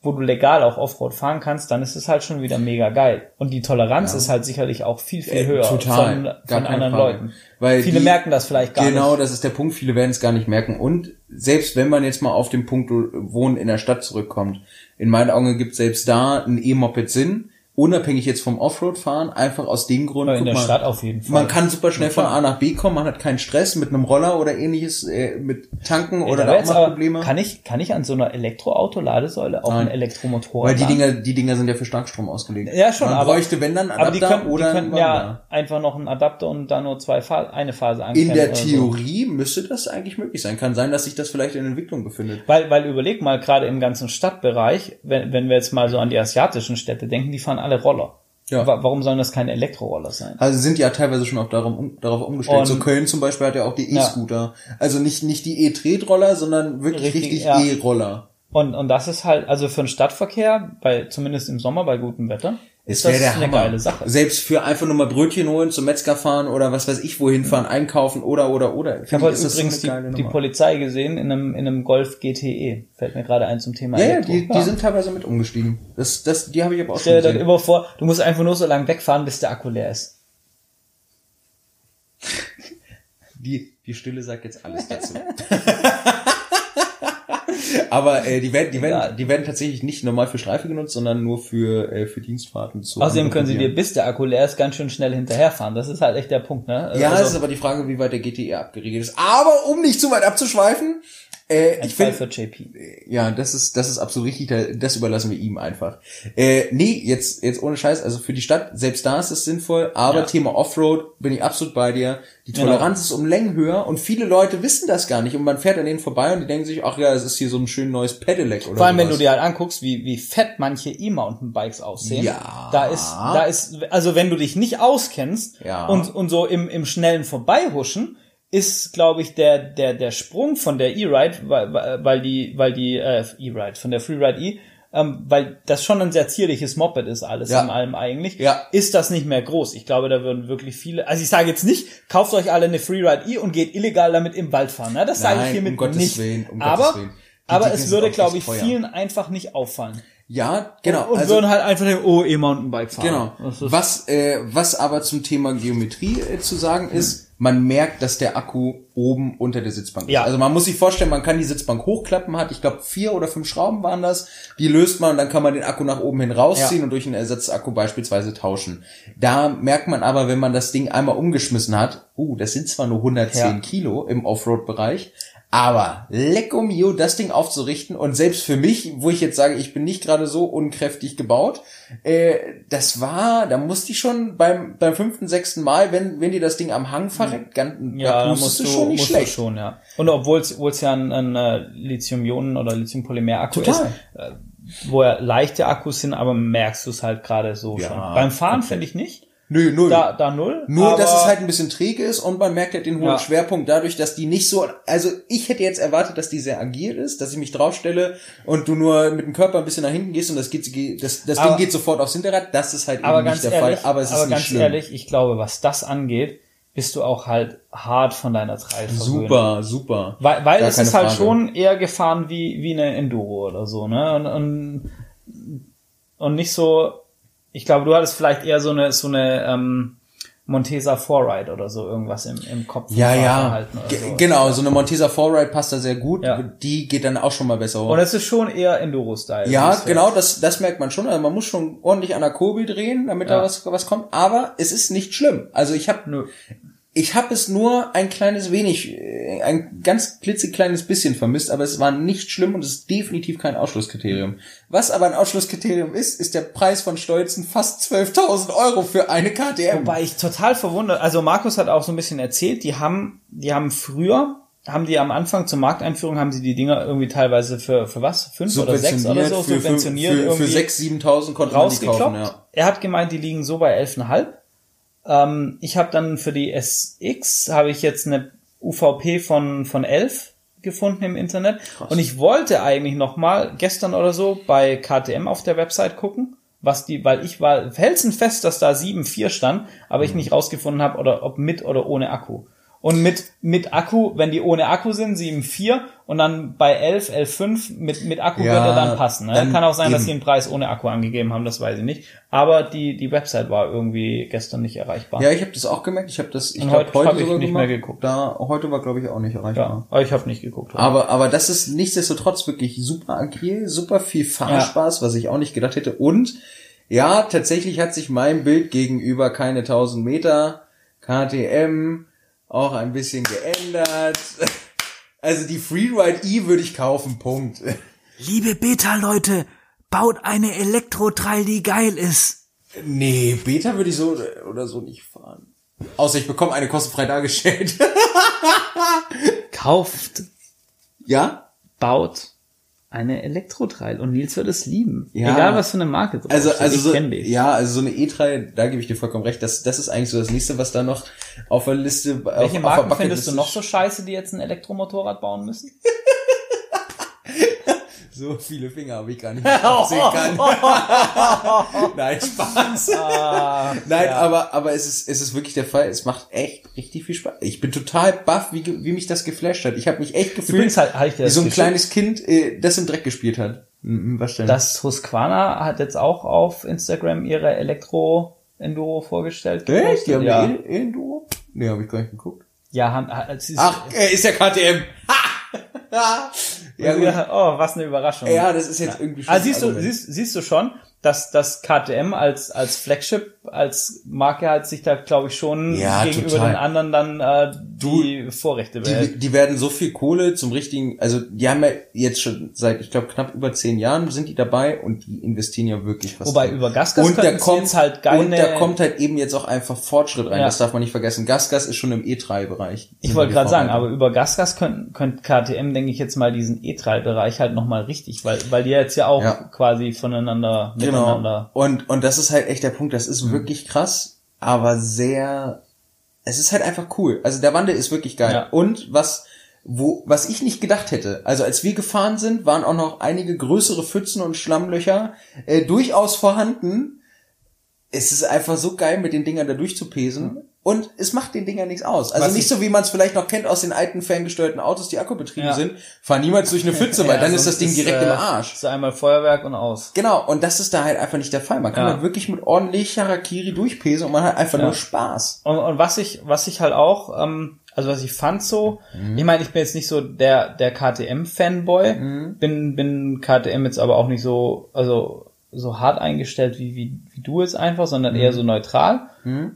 wo du legal auch Offroad fahren kannst, dann ist es halt schon wieder mega geil. Und die Toleranz ist halt sicherlich auch viel, viel Äh, höher total. von, von anderen Frage. Leuten. Weil Viele die- merken das vielleicht gar genau, nicht. das ist der Punkt. Viele werden es gar nicht merken. Und selbst wenn man jetzt mal auf den Punkt Wohnen in der Stadt zurückkommt, in meinen Augen gibt selbst da ein E-Moped Sinn, unabhängig jetzt vom Offroad-Fahren, einfach aus dem Grund, in der mal, Stadt auf jeden Fall. man kann super schnell Ja, von. A nach B kommen, man hat keinen Stress mit einem Roller oder ähnliches, äh, mit Tanken Ey, oder da auch mal Probleme. Kann ich, kann ich an so einer Elektroauto-Ladesäule auch Nein. ein Elektromotor Weil die laden? Dinger, die Dinger sind ja für Starkstrom ausgelegt. Ja, schon, Man aber- bräuchte, wenn dann, einen aber die Adapter die oder könnten einen ja einfach noch einen Adapter und dann nur zwei Phasen, eine Phase In anklemmen der oder so. Theorie müsste das eigentlich möglich sein. Kann sein, dass sich das vielleicht in Entwicklung befindet. Weil, weil überleg mal, gerade im ganzen Stadtbereich, wenn, wenn wir jetzt mal so an die asiatischen Städte denken, die fahren alle Roller. Ja. Wa- Warum sollen das keine Elektroroller sein? Also sind ja teilweise schon auch darauf, um, darauf umgestellt. Und- so Köln zum Beispiel hat ja auch die E-Scooter. Also nicht, nicht die E-Tretroller, sondern wirklich Richtig, richtig, ja. E-Roller. Und, und das ist halt, also für den Stadtverkehr, bei, zumindest im Sommer bei gutem Wetter, ist wär das der eine Hammer. geile Sache. Selbst für einfach nur mal Brötchen holen, zum Metzger fahren oder was weiß ich wohin fahren, einkaufen oder oder oder. Ich habe heute übrigens die, die Polizei gesehen in einem, in einem Golf GTE. Fällt mir gerade ein zum Thema Ja, ja, Elektro. die, die sind teilweise mit umgestiegen. Das, das, die habe ich aber auch Stell dir schon dann gesehen. immer vor, du musst einfach nur so lange wegfahren, bis der Akku leer ist. Die, die Stille sagt jetzt alles dazu. (laughs) (laughs) Aber äh, die werden, die werden, die werden tatsächlich nicht normal für Streife genutzt, sondern nur für äh, für Dienstfahrten zu. Außerdem können sie dir, bis der Akku leer ist, ganz schön schnell hinterherfahren. Das ist halt echt der Punkt, ne? Ja, Also, es ist aber die Frage, wie weit der GTE abgeriegelt ist. Aber um nicht zu weit abzuschweifen, äh, ich Fall für JP. ja, das ist das ist absolut richtig. da- Das überlassen wir ihm einfach. Äh, nee, jetzt jetzt ohne Scheiß. Also für die Stadt selbst da ist es sinnvoll. Aber Ja. Thema Offroad bin ich absolut bei dir. Die Genau. Toleranz ist um Längen höher und viele Leute wissen das gar nicht und man fährt an denen vorbei und die denken sich, ach ja, es ist hier so ein schön neues Pedelec oder Vor allem, wenn sowas. du dir halt anguckst, wie, wie fett manche E-Mountainbikes aussehen. Ja. Da ist, da ist, also wenn du dich nicht auskennst Ja. und, und so im, im schnellen Vorbeihuschen, ist, glaube ich, der, der, der Sprung von der E-Ride, weil, weil weil die, weil die, äh, E-Ride, von der Freeride E, ähm, weil das schon ein sehr zierliches Moped ist, alles Ja. in allem eigentlich, Ja. ist das nicht mehr groß. Ich glaube, da würden wirklich viele, also ich sage jetzt nicht, kauft euch alle eine Freeride E und geht illegal damit im Wald fahren, ne? Das sage ich Nein, hiermit um Gottes nicht. Willen, um aber, Gottes Willen. Aber es würde, glaube ich, teuer. vielen einfach nicht auffallen. Ja, genau. Und also, würden halt einfach denken, oh, E-Mountainbike fahren. Genau. Was, äh, was aber zum Thema Geometrie äh, zu sagen ist, man merkt, dass der Akku oben unter der Sitzbank Ja. ist. Also man muss sich vorstellen, man kann die Sitzbank hochklappen, hat, ich glaube, vier oder fünf Schrauben waren das. Die löst man und dann kann man den Akku nach oben hin rausziehen Ja. und durch einen Ersatzakku beispielsweise tauschen. Da merkt man aber, wenn man das Ding einmal umgeschmissen hat, uh, das sind zwar nur 110 Ja. Kilo im Offroad-Bereich, aber lecko mio, das Ding aufzurichten und selbst für mich, wo ich jetzt sage, ich bin nicht gerade so unkräftig gebaut, äh, das war, da musste ich schon beim, beim fünften, sechsten Mal, wenn, wenn dir das Ding am Hang verreckt, ganz, ja, da musst du schon nicht musst schlecht. du schon, ja. Und obwohl es ja ein, ein äh, Lithium-Ionen- oder Lithium-Polymer-Akku ist, äh, wo ja leichte Akkus sind, aber merkst du es halt gerade so Ja, schon. Beim Fahren finde ich nicht. Nö, null. Da, da null. Nur, dass es halt ein bisschen träge ist und man merkt halt den hohen Ja. Schwerpunkt dadurch, dass die nicht so, also ich hätte jetzt erwartet, dass die sehr agil ist, dass ich mich draufstelle und du nur mit dem Körper ein bisschen nach hinten gehst und das geht, das, das Aber- Ding geht sofort aufs Hinterrad. Das ist halt aber eben nicht der ehrlich, Fall, aber es ist aber nicht ganz schlimm. ehrlich, ich glaube, was das angeht, bist du auch halt hart von deiner verwöhnt. Super, super. Weil, weil Gar es ist halt Frage. schon eher gefahren wie, wie eine Enduro oder so, ne? Und, und, und nicht so, ich glaube, du hattest vielleicht eher so eine, so eine ähm, Montesa Forride oder so irgendwas im, im Kopf. Ja, ja. So. Genau, so eine Montesa Forride passt da sehr gut. Ja. Die geht dann auch schon mal besser hoch. Und es ist schon eher Enduro-Style. Ja, genau, das, das merkt man schon. Also man muss schon ordentlich an der Kurbel drehen, damit Ja. da was, was kommt. Aber es ist nicht schlimm. Also ich habe. Ich habe es nur ein kleines wenig, äh, ein ganz klitzekleines bisschen vermisst, aber es war nicht schlimm und es ist definitiv kein Ausschlusskriterium. Was aber ein Ausschlusskriterium ist, ist der Preis von stolzen fast 12.000 Euro für eine KTM. Wobei ich total verwundert, also Markus hat auch so ein bisschen erzählt, die haben, die haben früher, haben die am Anfang zur Markteinführung, haben sie die Dinger irgendwie teilweise für, für was? Fünf oder sechs oder so für, subventioniert für, für, 6.000, 7.000 konnte man die kaufen, ja. Er hat gemeint, die liegen so bei 11,5. Ähm, ich habe dann für die SX habe ich jetzt eine UVP von von 11 gefunden im Internet und ich wollte eigentlich noch mal gestern oder so bei KTM auf der Website gucken, was die, weil ich war felsenfest, dass da 7,4 stand, aber Mhm. ich nicht rausgefunden habe oder ob mit oder ohne Akku. Und mit, mit Akku, wenn die ohne Akku sind, 7,4 und dann bei 11, 11,5 mit, mit Akku Ja, würde dann passen. Ne? dann Kann auch sein, dass eben. sie den Preis ohne Akku angegeben haben, das weiß ich nicht. Aber die, die Website war irgendwie gestern nicht erreichbar. Ja, ich habe das auch gemerkt. Ich habe das, ich glaube, heute heute, hab ich nicht gemacht. mehr geguckt. Da, heute war, glaube ich, auch nicht erreichbar. Ja, aber ich habe nicht geguckt. Aber, aber das ist nichtsdestotrotz wirklich super agil, super viel Fahrspaß, was ich auch nicht gedacht hätte. Und ja, tatsächlich hat sich mein Bild gegenüber keine 1000 Meter KTM auch ein bisschen geändert. Also die Freeride E würde ich kaufen, Punkt. Liebe Beta-Leute, baut eine Elektro-Trail, die geil ist. Nee, Beta würde ich so oder so nicht fahren. Außer ich bekomme eine kostenfrei dargestellt. (laughs) Kauft, ja? baut eine Elektrotrail und Nils wird es lieben. Ja. Egal was für eine Marke drauf Also, also ich so, ja, also so eine E3, da gebe ich dir vollkommen recht. Das, das ist eigentlich so das nächste, was da noch auf der Liste. Welche auf, auf der Marken Bucketliste findest du noch so scheiße, die jetzt ein Elektromotorrad bauen müssen? (laughs) So viele Finger habe ich gar nicht, (laughs) mehr sehen (laughs) kann. (laughs) Nein, Spaß. Nein, aber, aber es ist, es ist wirklich der Fall. Es macht echt richtig viel Spaß. Ich bin total baff, wie, wie mich das geflasht hat. Ich habe mich echt gefühlt, Übrigens halt, halt ich wie so ein geschickt. kleines Kind, äh, das im Dreck gespielt hat. Was denn? Das Husqvarna hat jetzt auch auf Instagram ihre Elektro-Enduro vorgestellt. Echt? Die haben ja. ja. Duo? Nee, habe ich gar nicht geguckt. ja, haben, hat- sie ist, Ach, äh, ist ja KTM. Ha! Ja, gut. ja, oh, was eine Überraschung. Ja, das ist jetzt irgendwie schon. Ah, siehst du, Argument. siehst, siehst du schon, dass das KTM als als Flagship als Marke halt sich da glaube ich schon Ja, gegenüber total. den anderen dann äh, die Vorrechte behält. die, die werden so viel Kohle zum richtigen, also die haben ja jetzt schon seit, ich glaube, knapp über zehn Jahren sind die dabei und die investieren ja wirklich was. Wobei drin. über Gasgas und da kommt halt geile- und da kommt halt eben jetzt auch einfach Fortschritt rein. Ja. Das darf man nicht vergessen. Gasgas ist schon im E3-Bereich. Ich wollte gerade sagen, aber über Gasgas könnte könnt KTM, denke ich jetzt mal, diesen E3-Bereich halt nochmal richtig, weil, weil die jetzt ja auch Ja. quasi voneinander, genau. miteinander. Und und das ist halt echt der Punkt. Das ist Mhm. Wirklich krass, aber sehr. Es ist halt einfach cool. Also der Wandel ist wirklich geil. Ja. Und was wo was ich nicht gedacht hätte. Also als wir gefahren sind, waren auch noch einige größere Pfützen und Schlammlöcher äh, durchaus vorhanden. Es ist einfach so geil, mit den Dingern da durchzupesen. Und es macht den Dingern nichts aus. Also Was nicht ich- so, wie man es vielleicht noch kennt aus den alten ferngesteuerten Autos, die akkubetrieben Ja. sind. Fahr niemals durch eine (laughs) Pfütze, weil Ja, dann ist das Ding direkt äh, im Arsch. Ist einmal Feuerwerk und aus. Genau, und das ist da halt einfach nicht der Fall. Man kann Ja. da wirklich mit ordentlich Harakiri durchpesen und man hat einfach Ja. nur Spaß. Und, und was ich, was ich halt auch, ähm, also was ich fand so, Mhm. ich meine, ich bin jetzt nicht so der, der KTM-Fanboy, Mhm. bin, bin KTM jetzt aber auch nicht so, also so hart eingestellt wie, wie, wie du jetzt einfach, sondern Mhm. eher so neutral.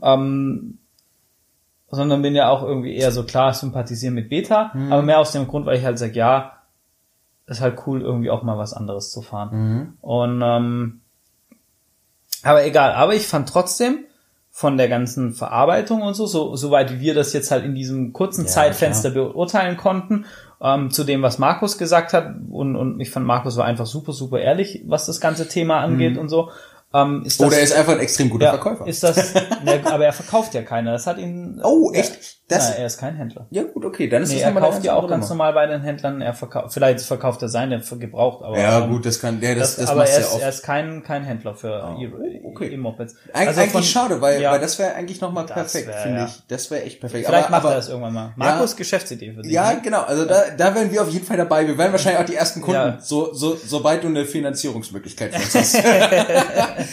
Ähm, sondern bin ja auch irgendwie eher so klar sympathisieren mit Beta, Mhm. aber mehr aus dem Grund, weil ich halt sage, ja, ist halt cool, irgendwie auch mal was anderes zu fahren. Mhm. Und ähm, aber egal, aber ich fand trotzdem von der ganzen Verarbeitung und so, so soweit wir das jetzt halt in diesem kurzen Ja, Zeitfenster beurteilen konnten, ähm, zu dem, was Markus gesagt hat, und, und ich fand, Markus war einfach super, super ehrlich, was das ganze Thema angeht und so. Ähm, ist das, Oder er ist einfach ein extrem guter ja, Verkäufer. Ist das, (laughs) ne, aber er verkauft ja keiner. Das hat ihn. Oh, ja, echt? Das- Nein, er ist kein Händler. ja gut, okay, dann ist Nee, das er kauft ja auch ganz normal bei den Händlern. Er verkauft, vielleicht verkauft er seine gebraucht, aber Ja ähm, gut, das kann, der, das, das, das, aber er ja ist, oft. er ist kein, kein Händler für E- okay. E-Mopeds. Eig Also eigentlich von- schade, weil, ja, weil das wäre eigentlich nochmal perfekt, finde ja. ich. Das wäre echt perfekt. Vielleicht aber, macht aber, er das irgendwann mal. Markus, Geschäftsidee für dich. Ja, ne? genau. Also da, da wären wir auf jeden Fall dabei. Wir wären wahrscheinlich auch die ersten Kunden, Ja. so, so, sobald du eine Finanzierungsmöglichkeit für uns hast.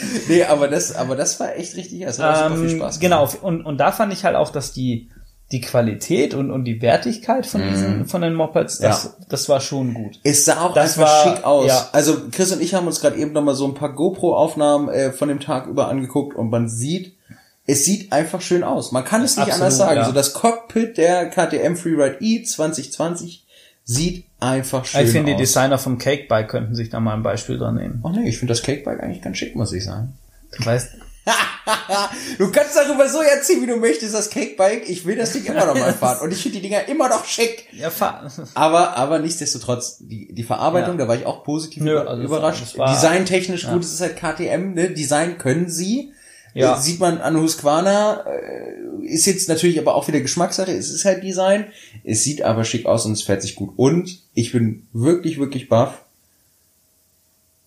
(laughs) nee, aber das, aber das war echt richtig. Das hat auch super viel Ähm, Spaß genau, und, und da fand ich halt auch, dass die, die Qualität und, und die Wertigkeit von diesen, von den Mopeds, das, Mhm. Ja. das war schon gut. Es sah auch Das einfach war- schick aus. ja. Also Chris und ich haben uns gerade eben noch mal so ein paar GoPro-Aufnahmen äh, von dem Tag über angeguckt und man sieht, es sieht einfach schön aus. Man kann es nicht Absolut, anders sagen. ja. So das Cockpit der KTM Freeride E 2020 sieht einfach schön ich finde, die aus. Designer vom Cakebike könnten sich da mal ein Beispiel dran nehmen. Oh nee, ich finde das Cakebike eigentlich ganz schick, muss ich sagen. Du weißt, (laughs) Du kannst darüber so erzählen, wie du möchtest, das Cakebike. Ich will das Ding immer noch mal (laughs) fahren. Und ich finde die Dinger immer noch schick. ja, fahr, Aber, aber nichtsdestotrotz, die, die Verarbeitung, Ja. da war ich auch positiv Nö, also überrascht. Designtechnisch gut, es ist halt KTM, ne? Design können sie. Ja. Äh, Sieht man an Husqvarna, äh, ist jetzt natürlich aber auch wieder Geschmackssache, es ist halt Design. Es sieht aber schick aus und es fährt sich gut. Und ich bin wirklich, wirklich baff.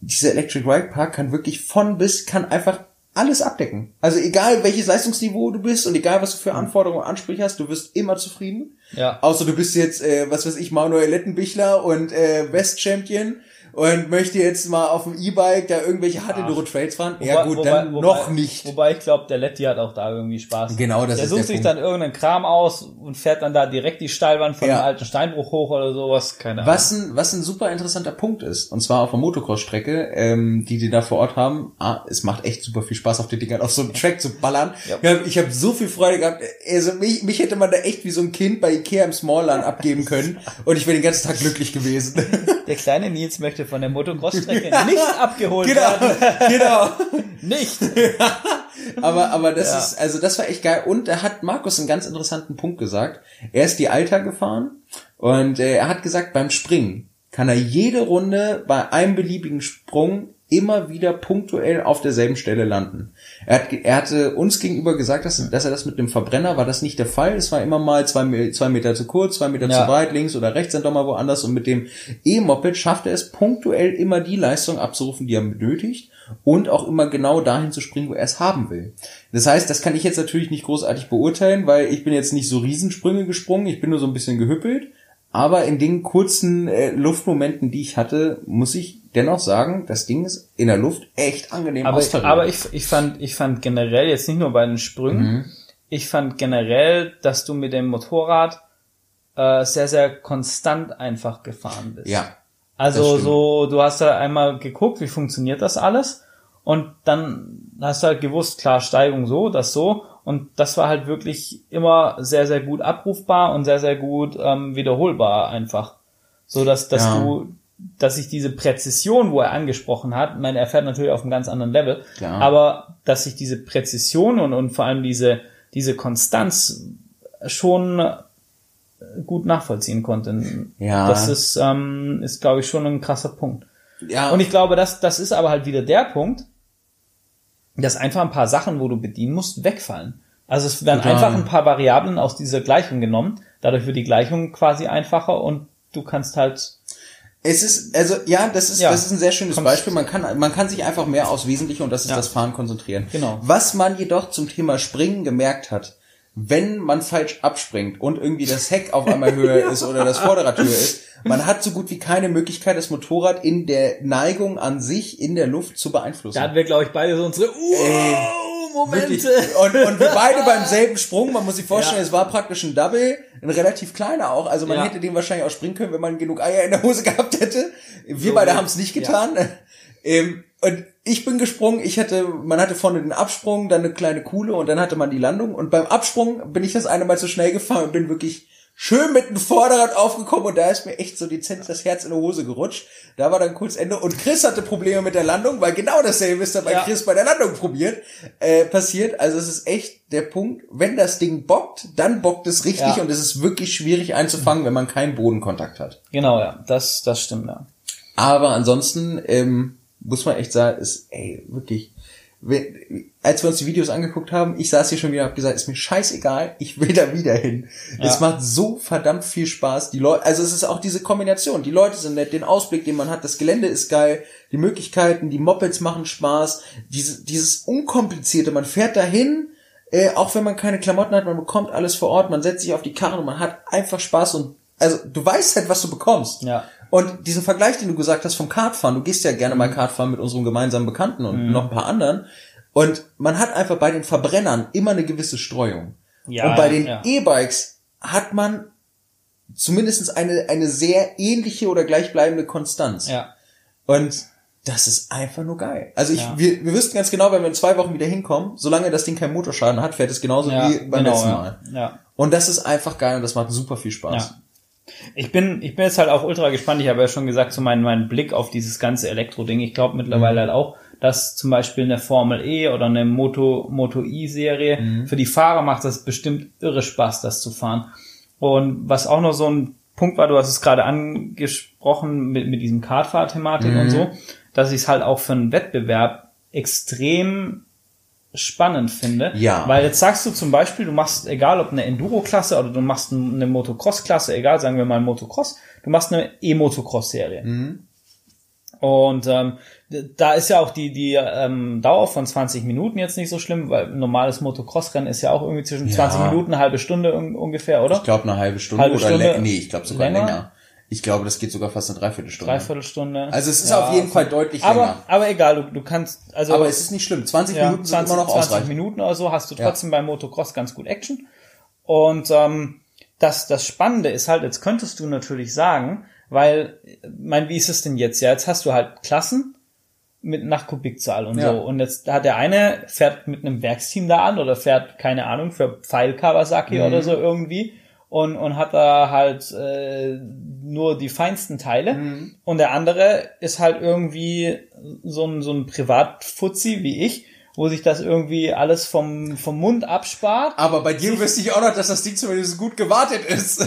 Dieser Electric Ride Park kann wirklich von bis, kann einfach alles abdecken. Also egal welches Leistungsniveau du bist und egal was du für Anforderungen und Ansprüche hast, du wirst immer zufrieden. Ja. Außer du bist jetzt, äh, was weiß ich, Manuel Lettenbichler und äh, West Champion und möchte jetzt mal auf dem E-Bike da irgendwelche harte Enduro Trails fahren. ja gut, dann noch nicht. Wobei ich glaube, der Letty hat auch da irgendwie Spaß. Genau, das der ist sucht der sich Punkt. dann irgendeinen Kram aus und fährt dann da direkt die Steilwand von Ja. einem alten Steinbruch hoch oder sowas. Keine Ahnung. Was ein, was ein super interessanter Punkt ist, und zwar auf der Motocross-Strecke, ähm, die die da vor Ort haben, ah, es macht echt super viel Spaß, auf den Dingern auf so einem Track zu ballern. Ja. Ich habe hab so viel Freude gehabt. Also mich, mich hätte man da echt wie so ein Kind bei Ikea im Smallland abgeben können (laughs) und ich wäre den ganzen Tag glücklich gewesen. Der kleine Nils möchte von der Motocross-Strecke nicht (laughs) abgeholt genau, werden. genau. (laughs) Nicht. Aber, aber das Ja. ist, also das war echt geil. Und da hat Markus einen ganz interessanten Punkt gesagt. Er ist die Alter gefahren und äh, er hat gesagt, beim Springen kann er jede Runde bei einem beliebigen Sprung immer wieder punktuell auf derselben Stelle landen. Er, hat, er hatte uns gegenüber gesagt, dass, dass er das mit dem Verbrenner war das nicht der Fall. Es war immer mal zwei, zwei Meter zu kurz, zwei Meter Ja. zu breit, links oder rechts, dann doch mal woanders. Und mit dem E-Moped schafft er es punktuell immer die Leistung abzurufen, die er benötigt und auch immer genau dahin zu springen, wo er es haben will. Das heißt, das kann ich jetzt natürlich nicht großartig beurteilen, weil ich bin jetzt nicht so Riesensprünge gesprungen, ich bin nur so ein bisschen gehüppelt. Aber in den kurzen äh, Luftmomenten, die ich hatte, muss ich dennoch sagen, das Ding ist in der Luft echt angenehm Aber, austariert. aber ich, ich fand, ich fand generell jetzt nicht nur bei den Sprüngen, Mhm. ich fand generell, dass du mit dem Motorrad äh, sehr, sehr konstant einfach gefahren bist. ja, Also so, du hast da einmal geguckt, wie funktioniert das alles und dann hast du halt gewusst, klar, Steigung so, das so und das war halt wirklich immer sehr, sehr gut abrufbar und sehr, sehr gut ähm, wiederholbar einfach. So dass, dass Ja. du, dass sich diese Präzision, wo er angesprochen hat, ich meine, er fährt natürlich auf einem ganz anderen Level, Klar. aber dass sich diese Präzision und, und vor allem diese, diese Konstanz schon gut nachvollziehen konnte. Ja. Das ist, ähm, ist glaube ich, schon ein krasser Punkt. ja. Und ich glaube, das, das ist aber halt wieder der Punkt, dass einfach ein paar Sachen, wo du bedienen musst, wegfallen. Also es werden Total. einfach ein paar Variablen aus dieser Gleichung genommen. Dadurch wird die Gleichung quasi einfacher und du kannst halt, Es ist, also ja, das ist, Ja. das ist ein sehr schönes Konst- Beispiel. Man kann, man kann sich einfach mehr aufs Wesentliche und das ist Ja. das Fahren konzentrieren. Genau. Was man jedoch zum Thema Springen gemerkt hat, wenn man falsch abspringt und irgendwie das Heck auf einmal (laughs) höher ist oder das Vorderrad höher ist, man hat so gut wie keine Möglichkeit, das Motorrad in der Neigung an sich in der Luft zu beeinflussen. da hatten wir, glaube ich, beide so unsere wow, Wirklich. Momente. Und, und wir beide beim selben Sprung, man muss sich vorstellen, Ja. es war praktisch ein Double, ein relativ kleiner auch. Also man Ja. hätte den wahrscheinlich auch springen können, wenn man genug Eier in der Hose gehabt hätte. Wir So beide haben es nicht getan. Ähm, und ich bin gesprungen, ich hatte, man hatte vorne den Absprung, dann eine kleine Kuhle und dann hatte man die Landung. Und beim Absprung bin ich das eine Mal zu schnell gefahren und bin wirklich schön mit dem Vorderrad aufgekommen und da ist mir echt so dezent das Herz in die Hose gerutscht. Da war dann kurz Ende und Chris hatte Probleme mit der Landung, weil genau dasselbe ist dann bei Ja. Chris bei der Landung probiert, äh, passiert. Also es ist echt der Punkt, wenn das Ding bockt, dann bockt es richtig Ja. und es ist wirklich schwierig einzufangen, wenn man keinen Bodenkontakt hat. Genau, ja, das, das stimmt, ja. Aber ansonsten ähm, muss man echt sagen, ist ey wirklich. Als wir uns die Videos angeguckt haben, ich saß hier schon wieder und hab gesagt, ist mir scheißegal, ich will da wieder hin. Ja. Es macht so verdammt viel Spaß. Die Leute, also es ist auch diese Kombination. Die Leute sind nett, den Ausblick, den man hat, das Gelände ist geil, die Möglichkeiten, die Mopeds machen Spaß, diese, dieses unkomplizierte, man fährt dahin, äh, auch wenn man keine Klamotten hat, man bekommt alles vor Ort, man setzt sich auf die Karren und man hat einfach Spaß und also du weißt halt, was du bekommst. Ja. Und diesen Vergleich, den du gesagt hast vom Kartfahren, du gehst ja gerne mal Kartfahren mit unserem gemeinsamen Bekannten und Mhm. noch ein paar anderen. Und man hat einfach bei den Verbrennern immer eine gewisse Streuung. Ja, und bei den ja. E-Bikes hat man zumindest eine, eine sehr ähnliche oder gleichbleibende Konstanz. Ja. Und das ist einfach nur geil. Also ich, Ja. wir, wir wüssten ganz genau, wenn wir in zwei Wochen wieder hinkommen, solange das Ding keinen Motorschaden hat, fährt es genauso ja wie beim genau, letzten ja. Mal. Ja. Und das ist einfach geil und das macht super viel Spaß. Ja. Ich bin, ich bin jetzt halt auch ultra gespannt. Ich habe ja schon gesagt, so mein, mein Blick auf dieses ganze Elektro-Ding. Ich glaube mittlerweile halt auch, dass zum Beispiel eine Formel E oder eine Moto, Moto E-Serie, für die Fahrer macht das bestimmt irre Spaß, das zu fahren. Und was auch noch so ein Punkt war, du hast es gerade angesprochen mit, mit diesem Kartfahr-Thematik und so, dass ich es halt auch für einen Wettbewerb extrem spannend finde. Ja. Weil jetzt sagst du zum Beispiel, du machst, egal ob eine Enduro-Klasse oder du machst eine Motocross-Klasse, egal, sagen wir mal Motocross, du machst eine E-Motocross-Serie. Und ähm, da ist ja auch die, die ähm, Dauer von 20 Minuten jetzt nicht so schlimm, weil ein normales Motocross-Rennen ist ja auch irgendwie zwischen Ja. 20 Minuten, eine halbe Stunde un ungefähr, oder? Ich glaube eine halbe Stunde Halbe oder Stunde nee, ich glaube sogar länger? länger. Ich glaube, das geht sogar fast eine Dreiviertelstunde. Dreiviertelstunde. Also es ist Ja, auf jeden Fall deutlich aber, länger. aber egal, du, du kannst, also Aber es ist nicht schlimm. 20 ja, Minuten sind 20, immer noch 20 ausreichend. Minuten oder so hast du trotzdem beim Motocross ganz gut Action. Und ähm, das, das Spannende ist halt, jetzt könntest du natürlich sagen, weil, mein, wie ist es denn jetzt? Ja, jetzt hast du halt Klassen mit nach Kubikzahl und Ja. so. Und jetzt hat der eine fährt mit einem Werksteam da an oder fährt, keine Ahnung, für Pfeil Kawasaki Mhm. oder so irgendwie und, und hat da halt äh, nur die feinsten Teile. Mhm. Und der andere ist halt irgendwie so ein, so ein Privatfuzzi wie ich, wo sich das irgendwie alles vom, vom Mund abspart. Aber bei dir wüsste ich auch noch, dass das Ding zumindest gut gewartet ist.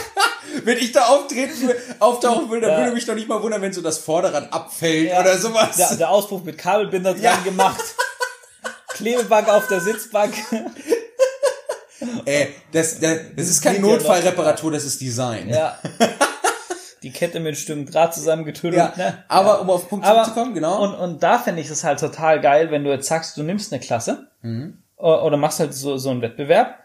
(laughs) wenn ich da auftreten, will- auftauchen will, dann Ja. würde mich doch nicht mal wundern, wenn so das Vorderrad abfällt Ja. oder sowas. Der, der Auspuff mit Kabelbinder dran Ja. gemacht. (laughs) Klebebank auf der Sitzbank. Ey, das, das, das ist keine ja. Notfallreparatur, das ist Design. Ja. Die Kette mit Stücken Draht zusammengetüdelt. Ja, ne? aber um auf Punkt Aber, zurückzukommen, genau. Und, und da fände ich es halt total geil, wenn du jetzt sagst, du nimmst eine Klasse Mhm. oder machst halt so, so einen Wettbewerb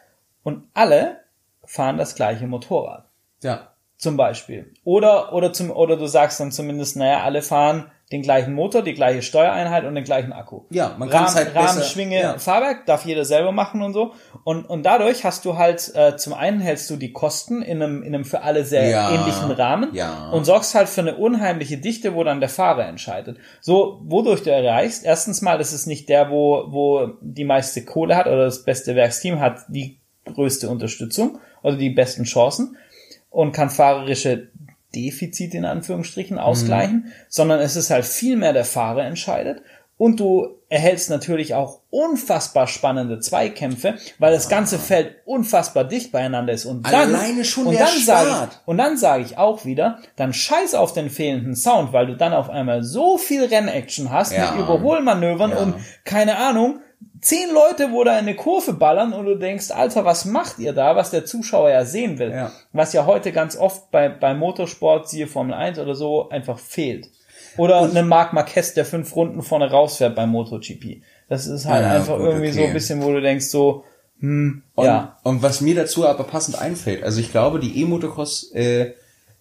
und alle fahren das gleiche Motorrad. ja. Zum Beispiel. Oder, oder zum, oder du sagst dann zumindest, naja, alle fahren den gleichen Motor, die gleiche Steuereinheit und den gleichen Akku. Ja, man kann Rahmen, halt Rahmen, besser- Schwinge, ja. Fahrwerk darf jeder selber machen und so. Und, und dadurch hast du halt, äh, zum einen hältst du die Kosten in einem, in einem für alle sehr Ja, ähnlichen Rahmen ja. und sorgst halt für eine unheimliche Dichte, wo dann der Fahrer entscheidet. So, wodurch du erreichst, erstens mal, das ist nicht der, wo, wo die meiste Kohle hat oder das beste Werksteam hat die größte Unterstützung oder die besten Chancen und kann fahrerische Defizite in Anführungsstrichen ausgleichen, sondern es ist halt viel mehr der Fahrer entscheidet und du erhältst natürlich auch unfassbar spannende Zweikämpfe, weil das ganze Feld unfassbar dicht beieinander ist und dann Alleine schon und der dann sage Start. ich und dann sage ich auch wieder, dann scheiß auf den fehlenden Sound, weil du dann auf einmal so viel Rennaction hast Ja. mit Überholmanövern Ja. und keine Ahnung, zehn Leute, wo da in eine Kurve ballern und du denkst, Alter, was macht ihr da, was der Zuschauer ja sehen will. Ja. Was ja heute ganz oft bei, bei Motorsport, siehe Formel 1 oder so, einfach fehlt. Oder ein Marc Marquez, der fünf Runden vorne rausfährt beim MotoGP. Das ist halt Ja, einfach gut, irgendwie so okay. ein bisschen, wo du denkst so, hm, Und, ja. und was mir dazu aber passend einfällt, also ich glaube, die E-Motocross äh,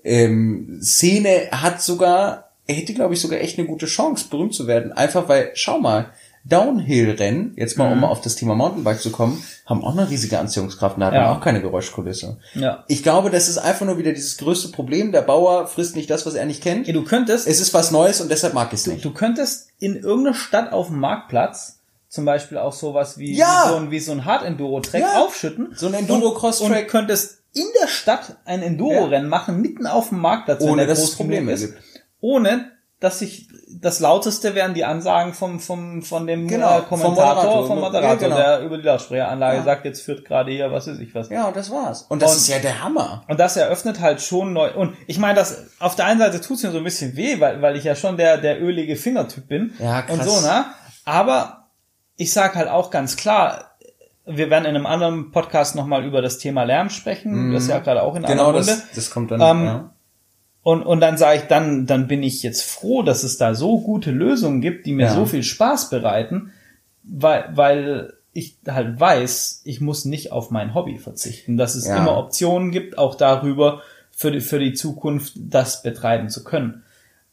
ähm, Szene hat sogar, hätte glaube ich sogar echt eine gute Chance, berühmt zu werden. Einfach weil, schau mal, Downhill-Rennen, jetzt mal Mhm. um auf das Thema Mountainbike zu kommen, haben auch eine riesige Anziehungskraft und da hat Ja. auch keine Geräuschkulisse. Ja. Ich glaube, das ist einfach nur wieder dieses größte Problem. Der Bauer frisst nicht das, was er nicht kennt. Ja, Du könntest, Es ist was Neues und deshalb mag ich es nicht. du könntest in irgendeiner Stadt auf dem Marktplatz zum Beispiel auch sowas wie, Ja! wie so ein, wie so ein Hard-Enduro-Track Ja. aufschütten. So ein Enduro-Cross-Track. Und könntest in der Stadt ein Enduro-Rennen machen, mitten auf dem Marktplatz, Ohne, dass es Probleme gibt. Ohne, dass sich, das lauteste wären die Ansagen vom, vom, von dem Genau, äh, vom Kommentator, Moderator. vom Ja, Moderator, genau. der über die Lautsprecheranlage Ja. sagt, jetzt führt gerade hier, was weiß ich was. Ja, und das war's. Und das Und- ist ja der Hammer. Und das eröffnet halt schon neu. Und ich meine, das auf der einen Seite tut's mir so ein bisschen weh, weil, weil ich ja schon der, der ölige Fingertyp bin. Ja, krass. Und so, ne? Aber ich sag halt auch ganz klar, wir werden in einem anderen Podcast nochmal über das Thema Lärm sprechen. Das ist ja gerade auch in einer Genau, Runde. das, das kommt dann. Ähm, ja. Und, und dann sage ich, dann, dann bin ich jetzt froh, dass es da so gute Lösungen gibt, die mir Ja. so viel Spaß bereiten, weil, weil ich halt weiß, ich muss nicht auf mein Hobby verzichten, dass es Ja. immer Optionen gibt, auch darüber für die, für die Zukunft das betreiben zu können.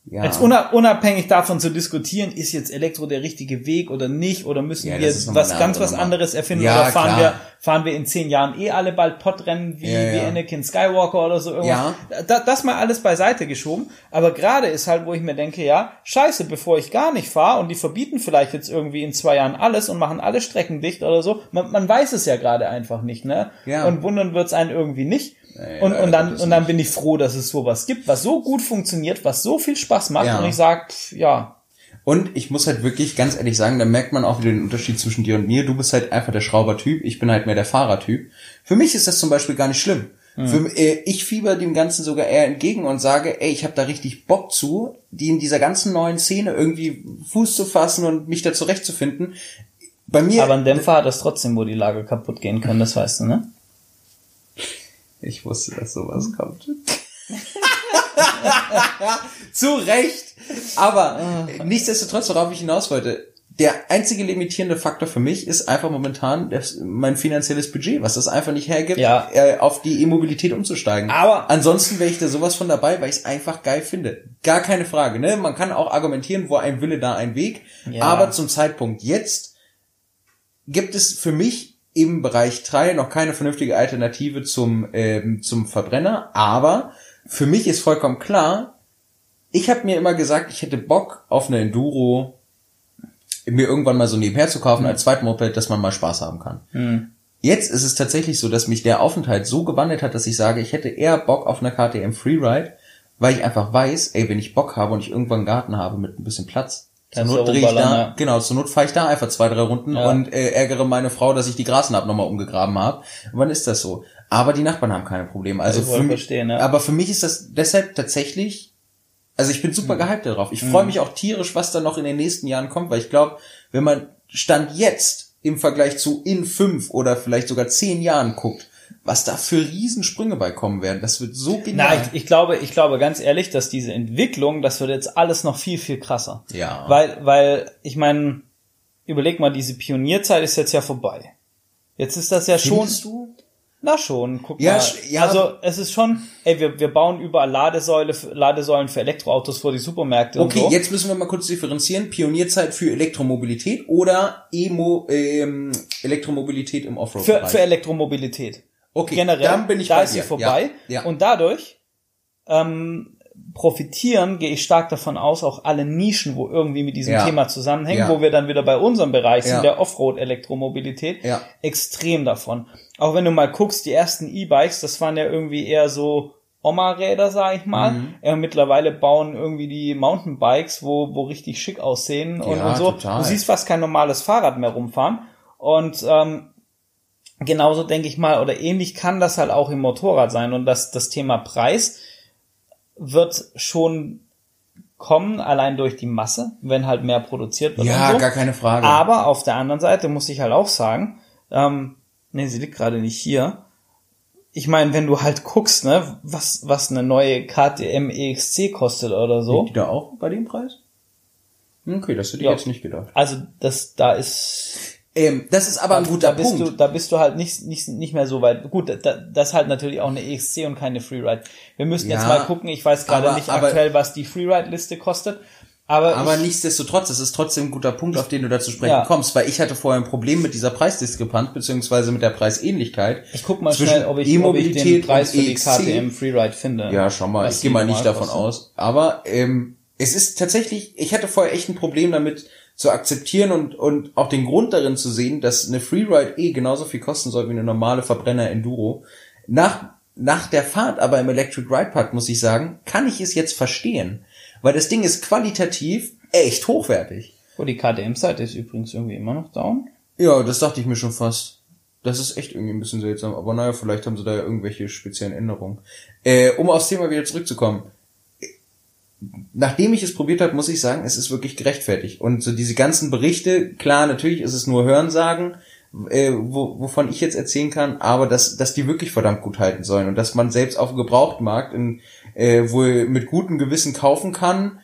Ja. Jetzt una- unabhängig davon zu diskutieren, ist jetzt Elektro der richtige Weg oder nicht, oder müssen Ja, wir was ganz was anderes erfinden, Ja, oder fahren klar. wir, fahren wir in zehn Jahren eh alle bald Podrennen wie, wie Anakin Skywalker oder so irgendwas. Ja. Da, das mal alles beiseite geschoben. Aber gerade ist halt, wo ich mir denke, ja, scheiße, bevor ich gar nicht fahre und die verbieten vielleicht jetzt irgendwie in zwei Jahren alles und machen alle Strecken dicht oder so. Man, man weiß es ja gerade einfach nicht, ne? Ja. Und wundern wird's einen irgendwie nicht. Und, und dann, und dann bin ich froh, dass es sowas gibt, was so gut funktioniert, was so viel Spaß macht. Ja. Und ich sag, pff, ja, Und ich muss halt wirklich ganz ehrlich sagen, da merkt man auch wieder den Unterschied zwischen dir und mir. Du bist halt einfach der Schraubertyp, ich bin halt mehr der Fahrertyp. Für mich ist das zum Beispiel gar nicht schlimm. Für, äh, ich fieber dem Ganzen sogar eher entgegen und sage, ey, ich habe da richtig Bock zu, die in dieser ganzen neuen Szene irgendwie Fuß zu fassen und mich da zurechtzufinden. Bei mir, aber ein Dämpfer hat das trotzdem, wo die Lager kaputt gehen können, das weißt du, ne? Ich wusste, dass sowas kommt. (laughs) Zu Recht. Aber nichtsdestotrotz, worauf ich hinaus wollte, der einzige limitierende Faktor für mich ist einfach momentan das, mein finanzielles Budget, was das einfach nicht hergibt, Ja. äh, auf die E-Mobilität umzusteigen. Aber- ansonsten wäre ich da sowas von dabei, weil ich es einfach geil finde. Gar keine Frage. Ne? Man kann auch argumentieren, wo ein Wille, da ein Weg. Ja. Aber zum Zeitpunkt jetzt gibt es für mich im Bereich 3 noch keine vernünftige Alternative zum, ähm, zum Verbrenner. Aber für mich ist vollkommen klar, ich habe mir immer gesagt, ich hätte Bock auf eine Enduro mir irgendwann mal so nebenher zu kaufen als Zweitmoped, dass man mal Spaß haben kann. Jetzt ist es tatsächlich so, dass mich der Aufenthalt so gewandelt hat, dass ich sage, ich hätte eher Bock auf eine KTM Freeride, weil ich einfach weiß, ey, wenn ich Bock habe und ich irgendwann einen Garten habe mit ein bisschen Platz, zur Not drehe ich da, ja. genau, zur Not fahre ich da einfach zwei, drei Runden Ja. und äh, ärgere meine Frau, dass ich die Grasnarb nochmal umgegraben habe. Und wann ist das so? Aber die Nachbarn haben keine Probleme. Also Ich für mich, ja. aber für mich ist das deshalb tatsächlich also ich bin super Hm. gehypt darauf. Ich freue mich auch tierisch, was da noch in den nächsten Jahren kommt, weil ich glaube, wenn man Stand jetzt im Vergleich zu in fünf oder vielleicht sogar zehn Jahren guckt, was da für Riesensprünge bei kommen werden, das wird so Na, genial. ich, ich glaube, ich glaube ganz ehrlich, dass diese Entwicklung, das wird jetzt alles noch viel, viel krasser. Ja. Weil, weil, ich meine, überleg mal, diese Pionierzeit ist jetzt ja vorbei. Jetzt ist das ja schon. Findest du? Na schon, guck Ja, mal. ja. Also es ist schon, ey, wir, wir bauen überall Ladesäule, Ladesäulen für Elektroautos vor die Supermärkte Okay, und so. jetzt müssen wir mal kurz differenzieren. Pionierzeit für Elektromobilität oder Emo, ähm, Elektromobilität im für, Offroad-Bereich? für Elektromobilität. Okay, Generell, dann bin ich da ist sie dir. vorbei. Ja, ja. Und dadurch ähm, profitieren, gehe ich stark davon aus, auch alle Nischen, wo irgendwie mit diesem Ja. Thema zusammenhängen, wo wir dann wieder bei unserem Bereich sind, der Offroad-Elektromobilität, extrem davon. Auch wenn du mal guckst, die ersten E-Bikes, das waren ja irgendwie eher so Oma-Räder, sag ich mal. Mhm. Ja, mittlerweile bauen irgendwie die Mountainbikes, wo, wo richtig schick aussehen und, und so. total. Du siehst fast kein normales Fahrrad mehr rumfahren. Und ähm, genauso denke ich mal, oder ähnlich kann das halt auch im Motorrad sein. Und das, das Thema Preis wird schon kommen, allein durch die Masse, wenn halt mehr produziert wird. Ja, so. gar keine Frage. Aber auf der anderen Seite muss ich halt auch sagen, ähm, nee, sie liegt gerade nicht hier. Ich meine, wenn du halt guckst, ne, was, was eine neue KTM EXC kostet oder so, Liegt die da auch bei dem Preis? Okay, das hätte ich Ja. jetzt nicht gedacht. also das, da ist Ähm, das ist aber ein guter da bist Punkt. du, da bist du halt nicht, nicht, nicht mehr so weit. Gut, da, das ist halt natürlich auch eine EXC und keine Freeride. Wir müssen jetzt Ja, mal gucken, ich weiß gerade nicht aber- aktuell, was die Freeride-Liste kostet. Aber, Aber ich, nichtsdestotrotz, das ist trotzdem ein guter Punkt, auf den du da zu sprechen Ja. kommst, weil ich hatte vorher ein Problem mit dieser Preisdiskrepanz, beziehungsweise mit der Preisähnlichkeit. ich guck mal schnell, ob ich, ob ich den Preis für die EXC. KTM Freeride finde. Ja, schau mal, ich gehe mal nicht davon kostet. aus. Aber ähm, es ist tatsächlich, ich hatte vorher echt ein Problem damit zu akzeptieren und, und auch den Grund darin zu sehen, dass eine Freeride eh genauso viel kosten soll wie eine normale Verbrenner Enduro. Nach, nach der Fahrt aber im Electric Ride Park, muss ich sagen, kann ich es jetzt verstehen. Weil das Ding ist qualitativ echt hochwertig. Oh, die KTM-Seite ist übrigens irgendwie immer noch down. Ja, das dachte ich mir schon fast. Das ist echt irgendwie ein bisschen seltsam. Aber naja, vielleicht haben sie da ja irgendwelche speziellen Änderungen. Äh, um aufs Thema wieder zurückzukommen. Nachdem ich es probiert habe, muss ich sagen, es ist wirklich gerechtfertigt. Und so diese ganzen Berichte, klar, natürlich ist es nur Hörensagen, äh, wo, wovon ich jetzt erzählen kann, aber dass, dass die wirklich verdammt gut halten sollen und dass man selbst auf dem Gebrauchtmarkt in, äh, wohl mit gutem Gewissen kaufen kann,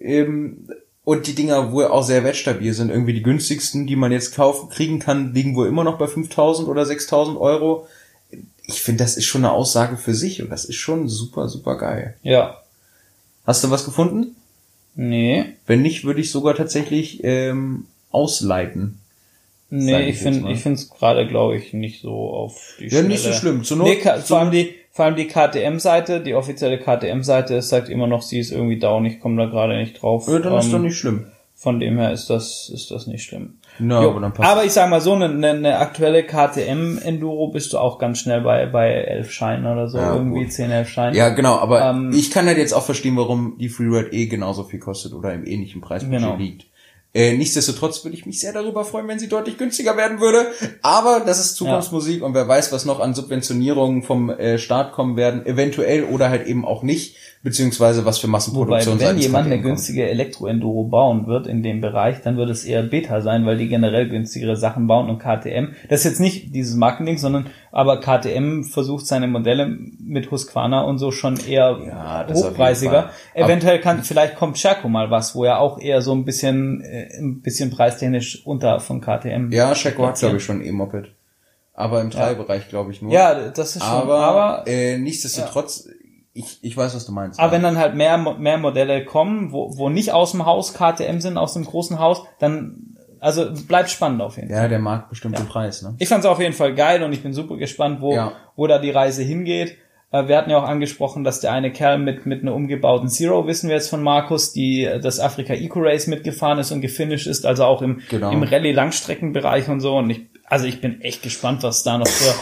ähm, und die Dinger wohl auch sehr wertstabil sind. Irgendwie die günstigsten, die man jetzt kaufen, kriegen kann, liegen wohl immer noch bei 5000 oder 6000 Euro. Ich finde, das ist schon eine Aussage für sich und das ist schon super, super geil. Ja. Hast du was gefunden? Nee. Wenn nicht, würde ich sogar tatsächlich ähm, ausleiten. Nee, ich finde, ich finde es gerade, glaube ich, nicht so auf die Ja, nicht so Schnelle. schlimm. Zur Not- nee, zur vor allem die, vor allem die KTM-Seite, die offizielle KTM-Seite, sagt immer noch, sie ist irgendwie down. Ich komme da gerade nicht drauf. Ja, dann ist Ähm, doch nicht schlimm. Von dem her ist das, ist das nicht schlimm. Na, Jo, aber dann passt aber ich sag mal so, eine, eine, eine aktuelle KTM Enduro bist du auch ganz schnell bei, bei 11 Scheinen oder so, Ja, irgendwie gut. 10, 11 Scheinen. Ja, genau, aber Ähm, ich kann halt jetzt auch verstehen, warum die Freeride eh genauso viel kostet oder im ähnlichen Preisbudget Genau. liegt. Äh, nichtsdestotrotz würde ich mich sehr darüber freuen, wenn sie deutlich günstiger werden würde. Aber das ist Zukunftsmusik und wer weiß, was noch an Subventionierungen vom äh, Staat kommen werden, eventuell oder halt eben auch nicht, beziehungsweise was für Wobei, Massenproduktion wenn seitens jemand eine günstige Elektro-Enduro bauen wird in dem Bereich, dann wird es eher Beta sein, weil die generell günstigere Sachen bauen und KTM, das ist jetzt nicht dieses Marketing, sondern aber KTM versucht seine Modelle mit Husqvarna und so schon eher Ja, hochpreisiger. Eventuell kann, vielleicht kommt Scherko mal was, wo ja auch eher so ein bisschen, äh, ein bisschen preistechnisch unter von KTM. Ja, Checo hat, glaube ich, schon E-Moped. Aber im Teilbereich, glaube ich, nur. Ja, das ist schon, aber, aber äh, nichtsdestotrotz, ich, ich weiß, was du meinst. Aber wenn dann halt mehr, mehr Modelle kommen, wo, wo nicht aus dem Haus KTM sind, aus dem großen Haus, dann, also bleibt spannend auf jeden Fall. ja, der Markt bestimmt den Preis, ne? Ich fand's auf jeden Fall geil und ich bin super gespannt, wo, Ja. wo da die Reise hingeht. Äh, Wir hatten ja auch angesprochen, dass der eine Kerl mit, mit einer umgebauten Zero, wissen wir jetzt von Markus, die äh, das Afrika Eco Race mitgefahren ist und gefinisht ist, also auch im, Genau. im Rallye-Langstreckenbereich und so. Und ich, also ich bin echt gespannt, was da noch für,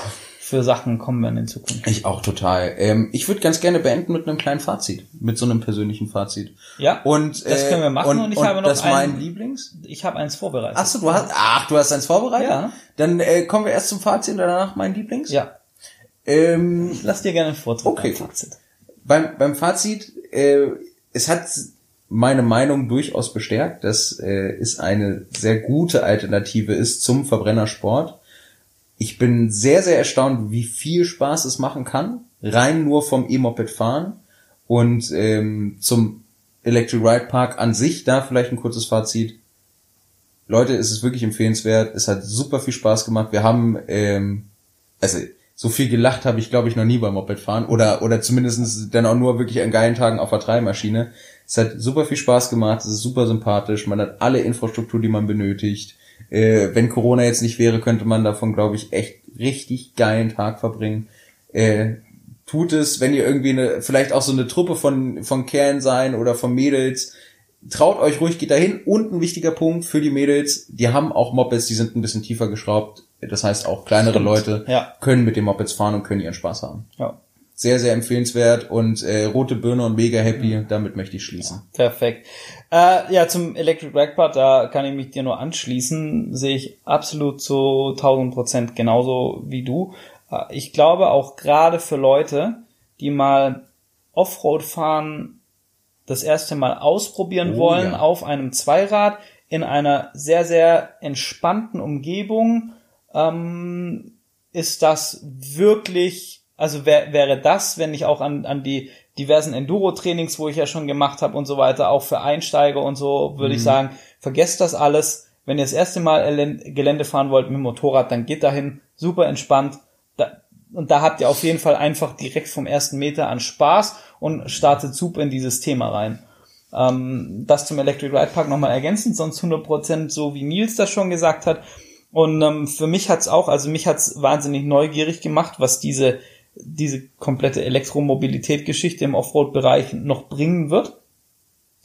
für Sachen kommen werden in Zukunft. Ich auch total. Ähm, ich würde ganz gerne beenden mit einem kleinen Fazit, mit so einem persönlichen Fazit. Ja, Und das äh, können wir machen und, ich habe noch das mein einen, Lieblings. ich habe eins vorbereitet. Ach so, du hast, ach, du hast eins vorbereitet? Ja. Dann äh, kommen wir erst zum Fazit und danach mein Lieblings. Ja, Ähm, lass dir gerne einen Vortritt Okay. beim Fazit. beim, beim Fazit, äh, es hat meine Meinung durchaus bestärkt, dass äh, es eine sehr gute Alternative ist zum Verbrennersport. Ich bin sehr, sehr erstaunt, wie viel Spaß es machen kann, rein nur vom E-Moped fahren und ähm, zum Electric Ride Park an sich da vielleicht ein kurzes Fazit. Leute, es ist wirklich empfehlenswert. Es hat super viel Spaß gemacht. Wir haben, ähm, also so viel gelacht habe ich, glaube ich, noch nie beim Mopedfahren oder oder zumindest dann auch nur wirklich an geilen Tagen auf der Treibmaschine. Es hat super viel Spaß gemacht. Es ist super sympathisch. Man hat alle Infrastruktur, die man benötigt. Äh, wenn Corona jetzt nicht wäre, könnte man davon, glaube ich, echt richtig geilen Tag verbringen. Äh, tut es, wenn ihr irgendwie eine, vielleicht auch so eine Truppe von, von Kerlen sein oder von Mädels, traut euch ruhig, geht dahin. Und ein wichtiger Punkt für die Mädels, die haben auch Mopeds, die sind ein bisschen tiefer geschraubt. Das heißt, auch kleinere Stimmt. Leute Ja. können mit den Mopeds fahren und können ihren Spaß haben. Ja. Sehr, sehr empfehlenswert und äh, rote Birne und mega happy. Damit möchte ich schließen. Perfekt. Äh, ja, zum Electric Backpart, da kann ich mich dir nur anschließen. Sehe ich absolut zu 1000 Prozent genauso wie du. Äh, ich glaube auch gerade für Leute, die mal Offroad fahren, das erste Mal ausprobieren Oh, wollen ja. auf einem Zweirad in einer sehr, sehr entspannten Umgebung, ähm, ist das wirklich, also wär, wäre das, wenn ich auch an, an die diversen Enduro-Trainings, wo ich ja schon gemacht habe und so weiter, auch für Einsteiger und so, würde ich sagen, vergesst das alles. Wenn ihr das erste Mal Gelände fahren wollt mit dem Motorrad, dann geht dahin, super entspannt. Da, und da habt ihr auf jeden Fall einfach direkt vom ersten Meter an Spaß und startet super in dieses Thema rein. Ähm, das zum Electric Ride Park nochmal ergänzend, sonst 100% so wie Nils das schon gesagt hat. Und ähm, für mich hat's auch, also mich hat's wahnsinnig neugierig gemacht, was diese, diese komplette Elektromobilität-Geschichte im Offroad-Bereich noch bringen wird.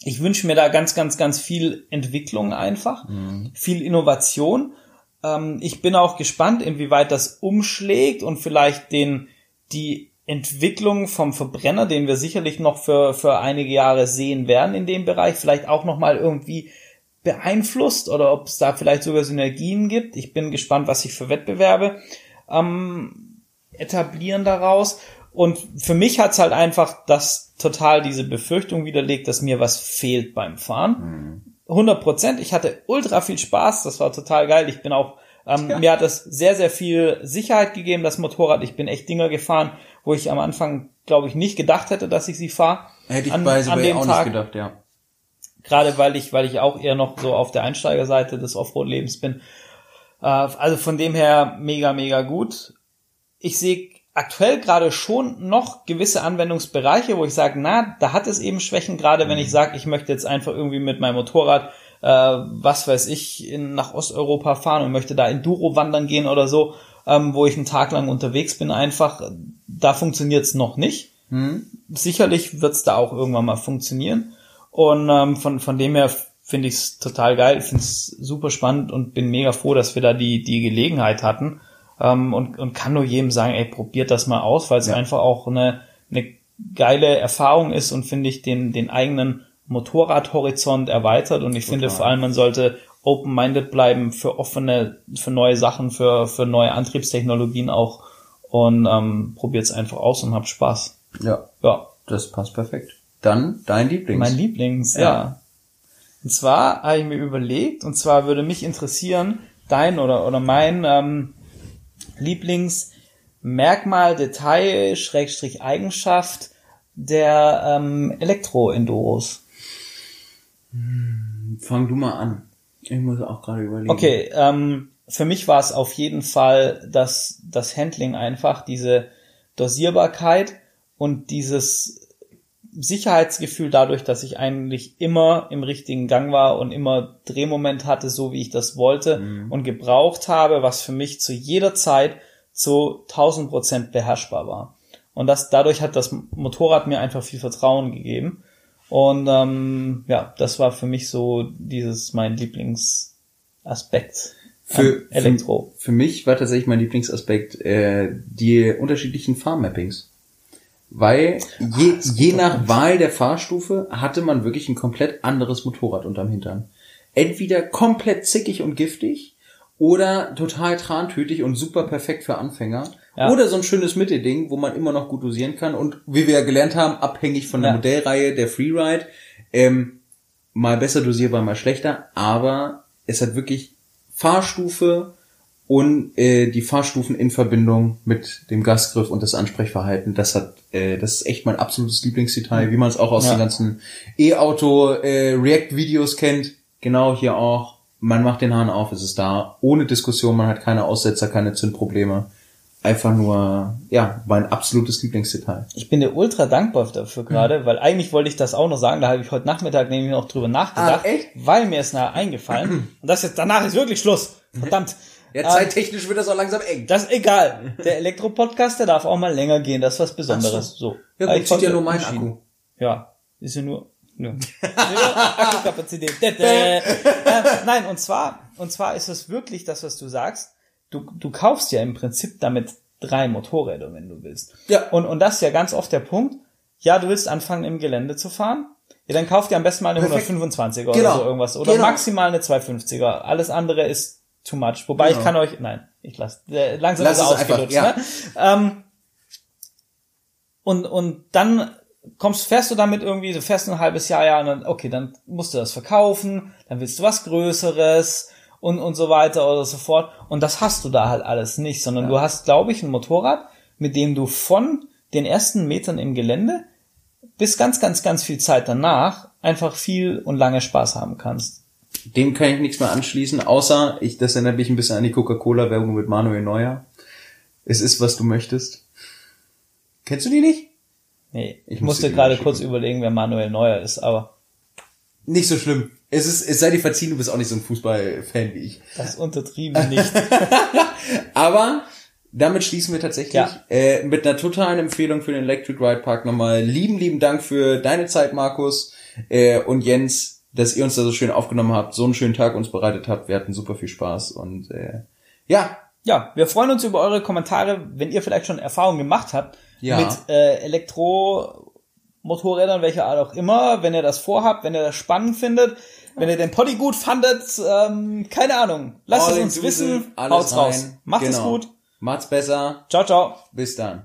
Ich wünsche mir da ganz, ganz, ganz viel Entwicklung einfach, viel Innovation. Ähm, ich bin auch gespannt, inwieweit das umschlägt und vielleicht den, die Entwicklung vom Verbrenner, den wir sicherlich noch für, für einige Jahre sehen werden in dem Bereich, vielleicht auch nochmal irgendwie beeinflusst oder ob es da vielleicht sogar Synergien gibt. Ich bin gespannt, was sich für Wettbewerbe ähm, etablieren daraus. Und für mich hat's halt einfach das total diese Befürchtung widerlegt, dass mir was fehlt beim Fahren. 100 Prozent. Ich hatte ultra viel Spaß. Das war total geil. Ich bin auch, ähm, mir hat das sehr, sehr viel Sicherheit gegeben, das Motorrad. Ich bin echt Dinger gefahren, wo ich am Anfang, glaube ich, nicht gedacht hätte, dass ich sie fahre. Hätte ich An- bei an dem auch Tag. nicht gedacht, ja. Gerade weil ich, weil ich auch eher noch so auf der Einsteigerseite des Offroad-Lebens bin. Äh, also von dem her mega, mega gut. Ich sehe aktuell gerade schon noch gewisse Anwendungsbereiche, wo ich sage, na, da hat es eben Schwächen, gerade wenn ich sage, ich möchte jetzt einfach irgendwie mit meinem Motorrad, äh, was weiß ich, in, nach Osteuropa fahren und möchte da Enduro wandern gehen oder so, ähm, wo ich einen Tag lang unterwegs bin, einfach, da funktioniert's noch nicht. Sicherlich wird's da auch irgendwann mal funktionieren. Und ähm, von, von dem her finde ich es total geil, finde es super spannend und bin mega froh, dass wir da die, die Gelegenheit hatten. Ähm, und, und kann nur jedem sagen, ey, probiert das mal aus, weil es einfach auch eine, eine geile Erfahrung ist und finde ich den, den eigenen Motorradhorizont erweitert. Und ich finde vor allem, man sollte open-minded bleiben für offene, für neue Sachen, für, für neue Antriebstechnologien auch. Und ähm, probiert es einfach aus und habt Spaß. Ja, Ja, das passt perfekt. dann dein Lieblings. Mein Lieblings, ja. Ja. Und zwar habe ich mir überlegt, und zwar würde mich interessieren, dein oder, oder mein ähm, Lieblingsmerkmal, Detail, Schrägstrich Eigenschaft der ähm, Elektro-Enduros. Fang du mal an. Ich muss auch gerade überlegen. Okay, ähm, für mich war es auf jeden Fall das, das Handling einfach, diese Dosierbarkeit und dieses Sicherheitsgefühl dadurch, dass ich eigentlich immer im richtigen Gang war und immer Drehmoment hatte, so wie ich das wollte und gebraucht habe, was für mich zu jeder Zeit zu 1000 Prozent beherrschbar war. Und das, dadurch hat das Motorrad mir einfach viel Vertrauen gegeben. Und ähm, ja, das war für mich so dieses mein Lieblingsaspekt Für, Elektro. Für, für mich war tatsächlich mein Lieblingsaspekt äh, die unterschiedlichen Fahrmappings. Weil je, je nach Wahl der Fahrstufe hatte man wirklich ein komplett anderes Motorrad unterm Hintern. Entweder komplett zickig und giftig oder total trantütig und super perfekt für Anfänger. Ja. Oder so ein schönes Mittelding, wo man immer noch gut dosieren kann und wie wir ja gelernt haben, abhängig von der Ja. Modellreihe der Freeride, ähm, mal besser dosierbar, mal schlechter, aber es hat wirklich Fahrstufe und äh, die Fahrstufen in Verbindung mit dem Gasgriff und das Ansprechverhalten, das hat, äh, das ist echt mein absolutes Lieblingsdetail, wie man es auch aus Ja. den ganzen E-Auto äh, React-Videos kennt. Genau hier auch. Man macht den Hahn auf, es ist da, ohne Diskussion, man hat keine Aussetzer, keine Zündprobleme. Einfach nur, ja, mein absolutes Lieblingsdetail. Ich bin dir ultra dankbar dafür gerade, weil eigentlich wollte ich das auch noch sagen, da habe ich heute Nachmittag nämlich noch drüber nachgedacht, Ah, echt? weil mir ist nachher eingefallen. (clears throat) Und das jetzt, danach ist wirklich Schluss. Verdammt. Ja, zeittechnisch wird das auch langsam eng. Das ist egal. (laughs) Der Elektro-Podcast, der darf auch mal länger gehen. Das ist was Besonderes. So. Ja, Aber gut, zieht ja nur mein. Akku. Ja, ist ja nur, nur. (laughs) nur Akkukapazität. Äh, (laughs) nein, und zwar, und zwar ist es wirklich das, was du sagst. Du, du kaufst ja im Prinzip damit drei Motorräder, wenn du willst. Ja. Und, und das ist ja ganz oft der Punkt. Ja, du willst anfangen im Gelände zu fahren. Ja, dann kauf dir am besten mal eine Perfekt. 125er Genau. oder so irgendwas. Oder Genau. maximal eine 250er. Alles andere ist too much. Wobei ich Genau. kann euch, nein, ich lasse, äh, langsam Lass ist es einfach, ja. ne? Ähm, und, und dann kommst, fährst du damit irgendwie, du fährst ein halbes Jahr, ja, und dann, okay, dann musst du das verkaufen, dann willst du was Größeres und, und so weiter oder so fort. Und das hast du da halt alles nicht, sondern du hast, glaube ich, ein Motorrad, mit dem du von den ersten Metern im Gelände bis ganz, ganz, ganz viel Zeit danach einfach viel und lange Spaß haben kannst. Dem kann ich nichts mehr anschließen, außer, ich, das erinnert mich ein bisschen an die Coca-Cola-Werbung mit Manuel Neuer. Es ist, was du möchtest. Kennst du die nicht? Nee, ich, Ich musste gerade kurz überlegen, wer Manuel Neuer ist, aber Nicht so schlimm. Es ist, es sei dir verziehen, du bist auch nicht so ein Fußballfan wie ich. das untertrieben nicht. (laughs) Aber damit schließen wir tatsächlich Ja. äh, mit einer totalen Empfehlung für den Electric Ride Park nochmal. Lieben, lieben Dank für deine Zeit, Markus äh, und Jens, dass ihr uns da so schön aufgenommen habt, so einen schönen Tag uns bereitet habt. Wir hatten super viel Spaß und äh, ja, Ja, wir freuen uns über eure Kommentare, wenn ihr vielleicht schon Erfahrungen gemacht habt Ja. mit äh, Elektromotorrädern, welcher Art auch immer, wenn ihr das vorhabt, wenn ihr das spannend findet, wenn ihr den Poddy gut fandet, ähm, keine Ahnung, lasst es all uns inclusive, wissen, haut's raus. rein. Macht es Genau. gut. Macht's besser. Ciao, ciao. Bis dann.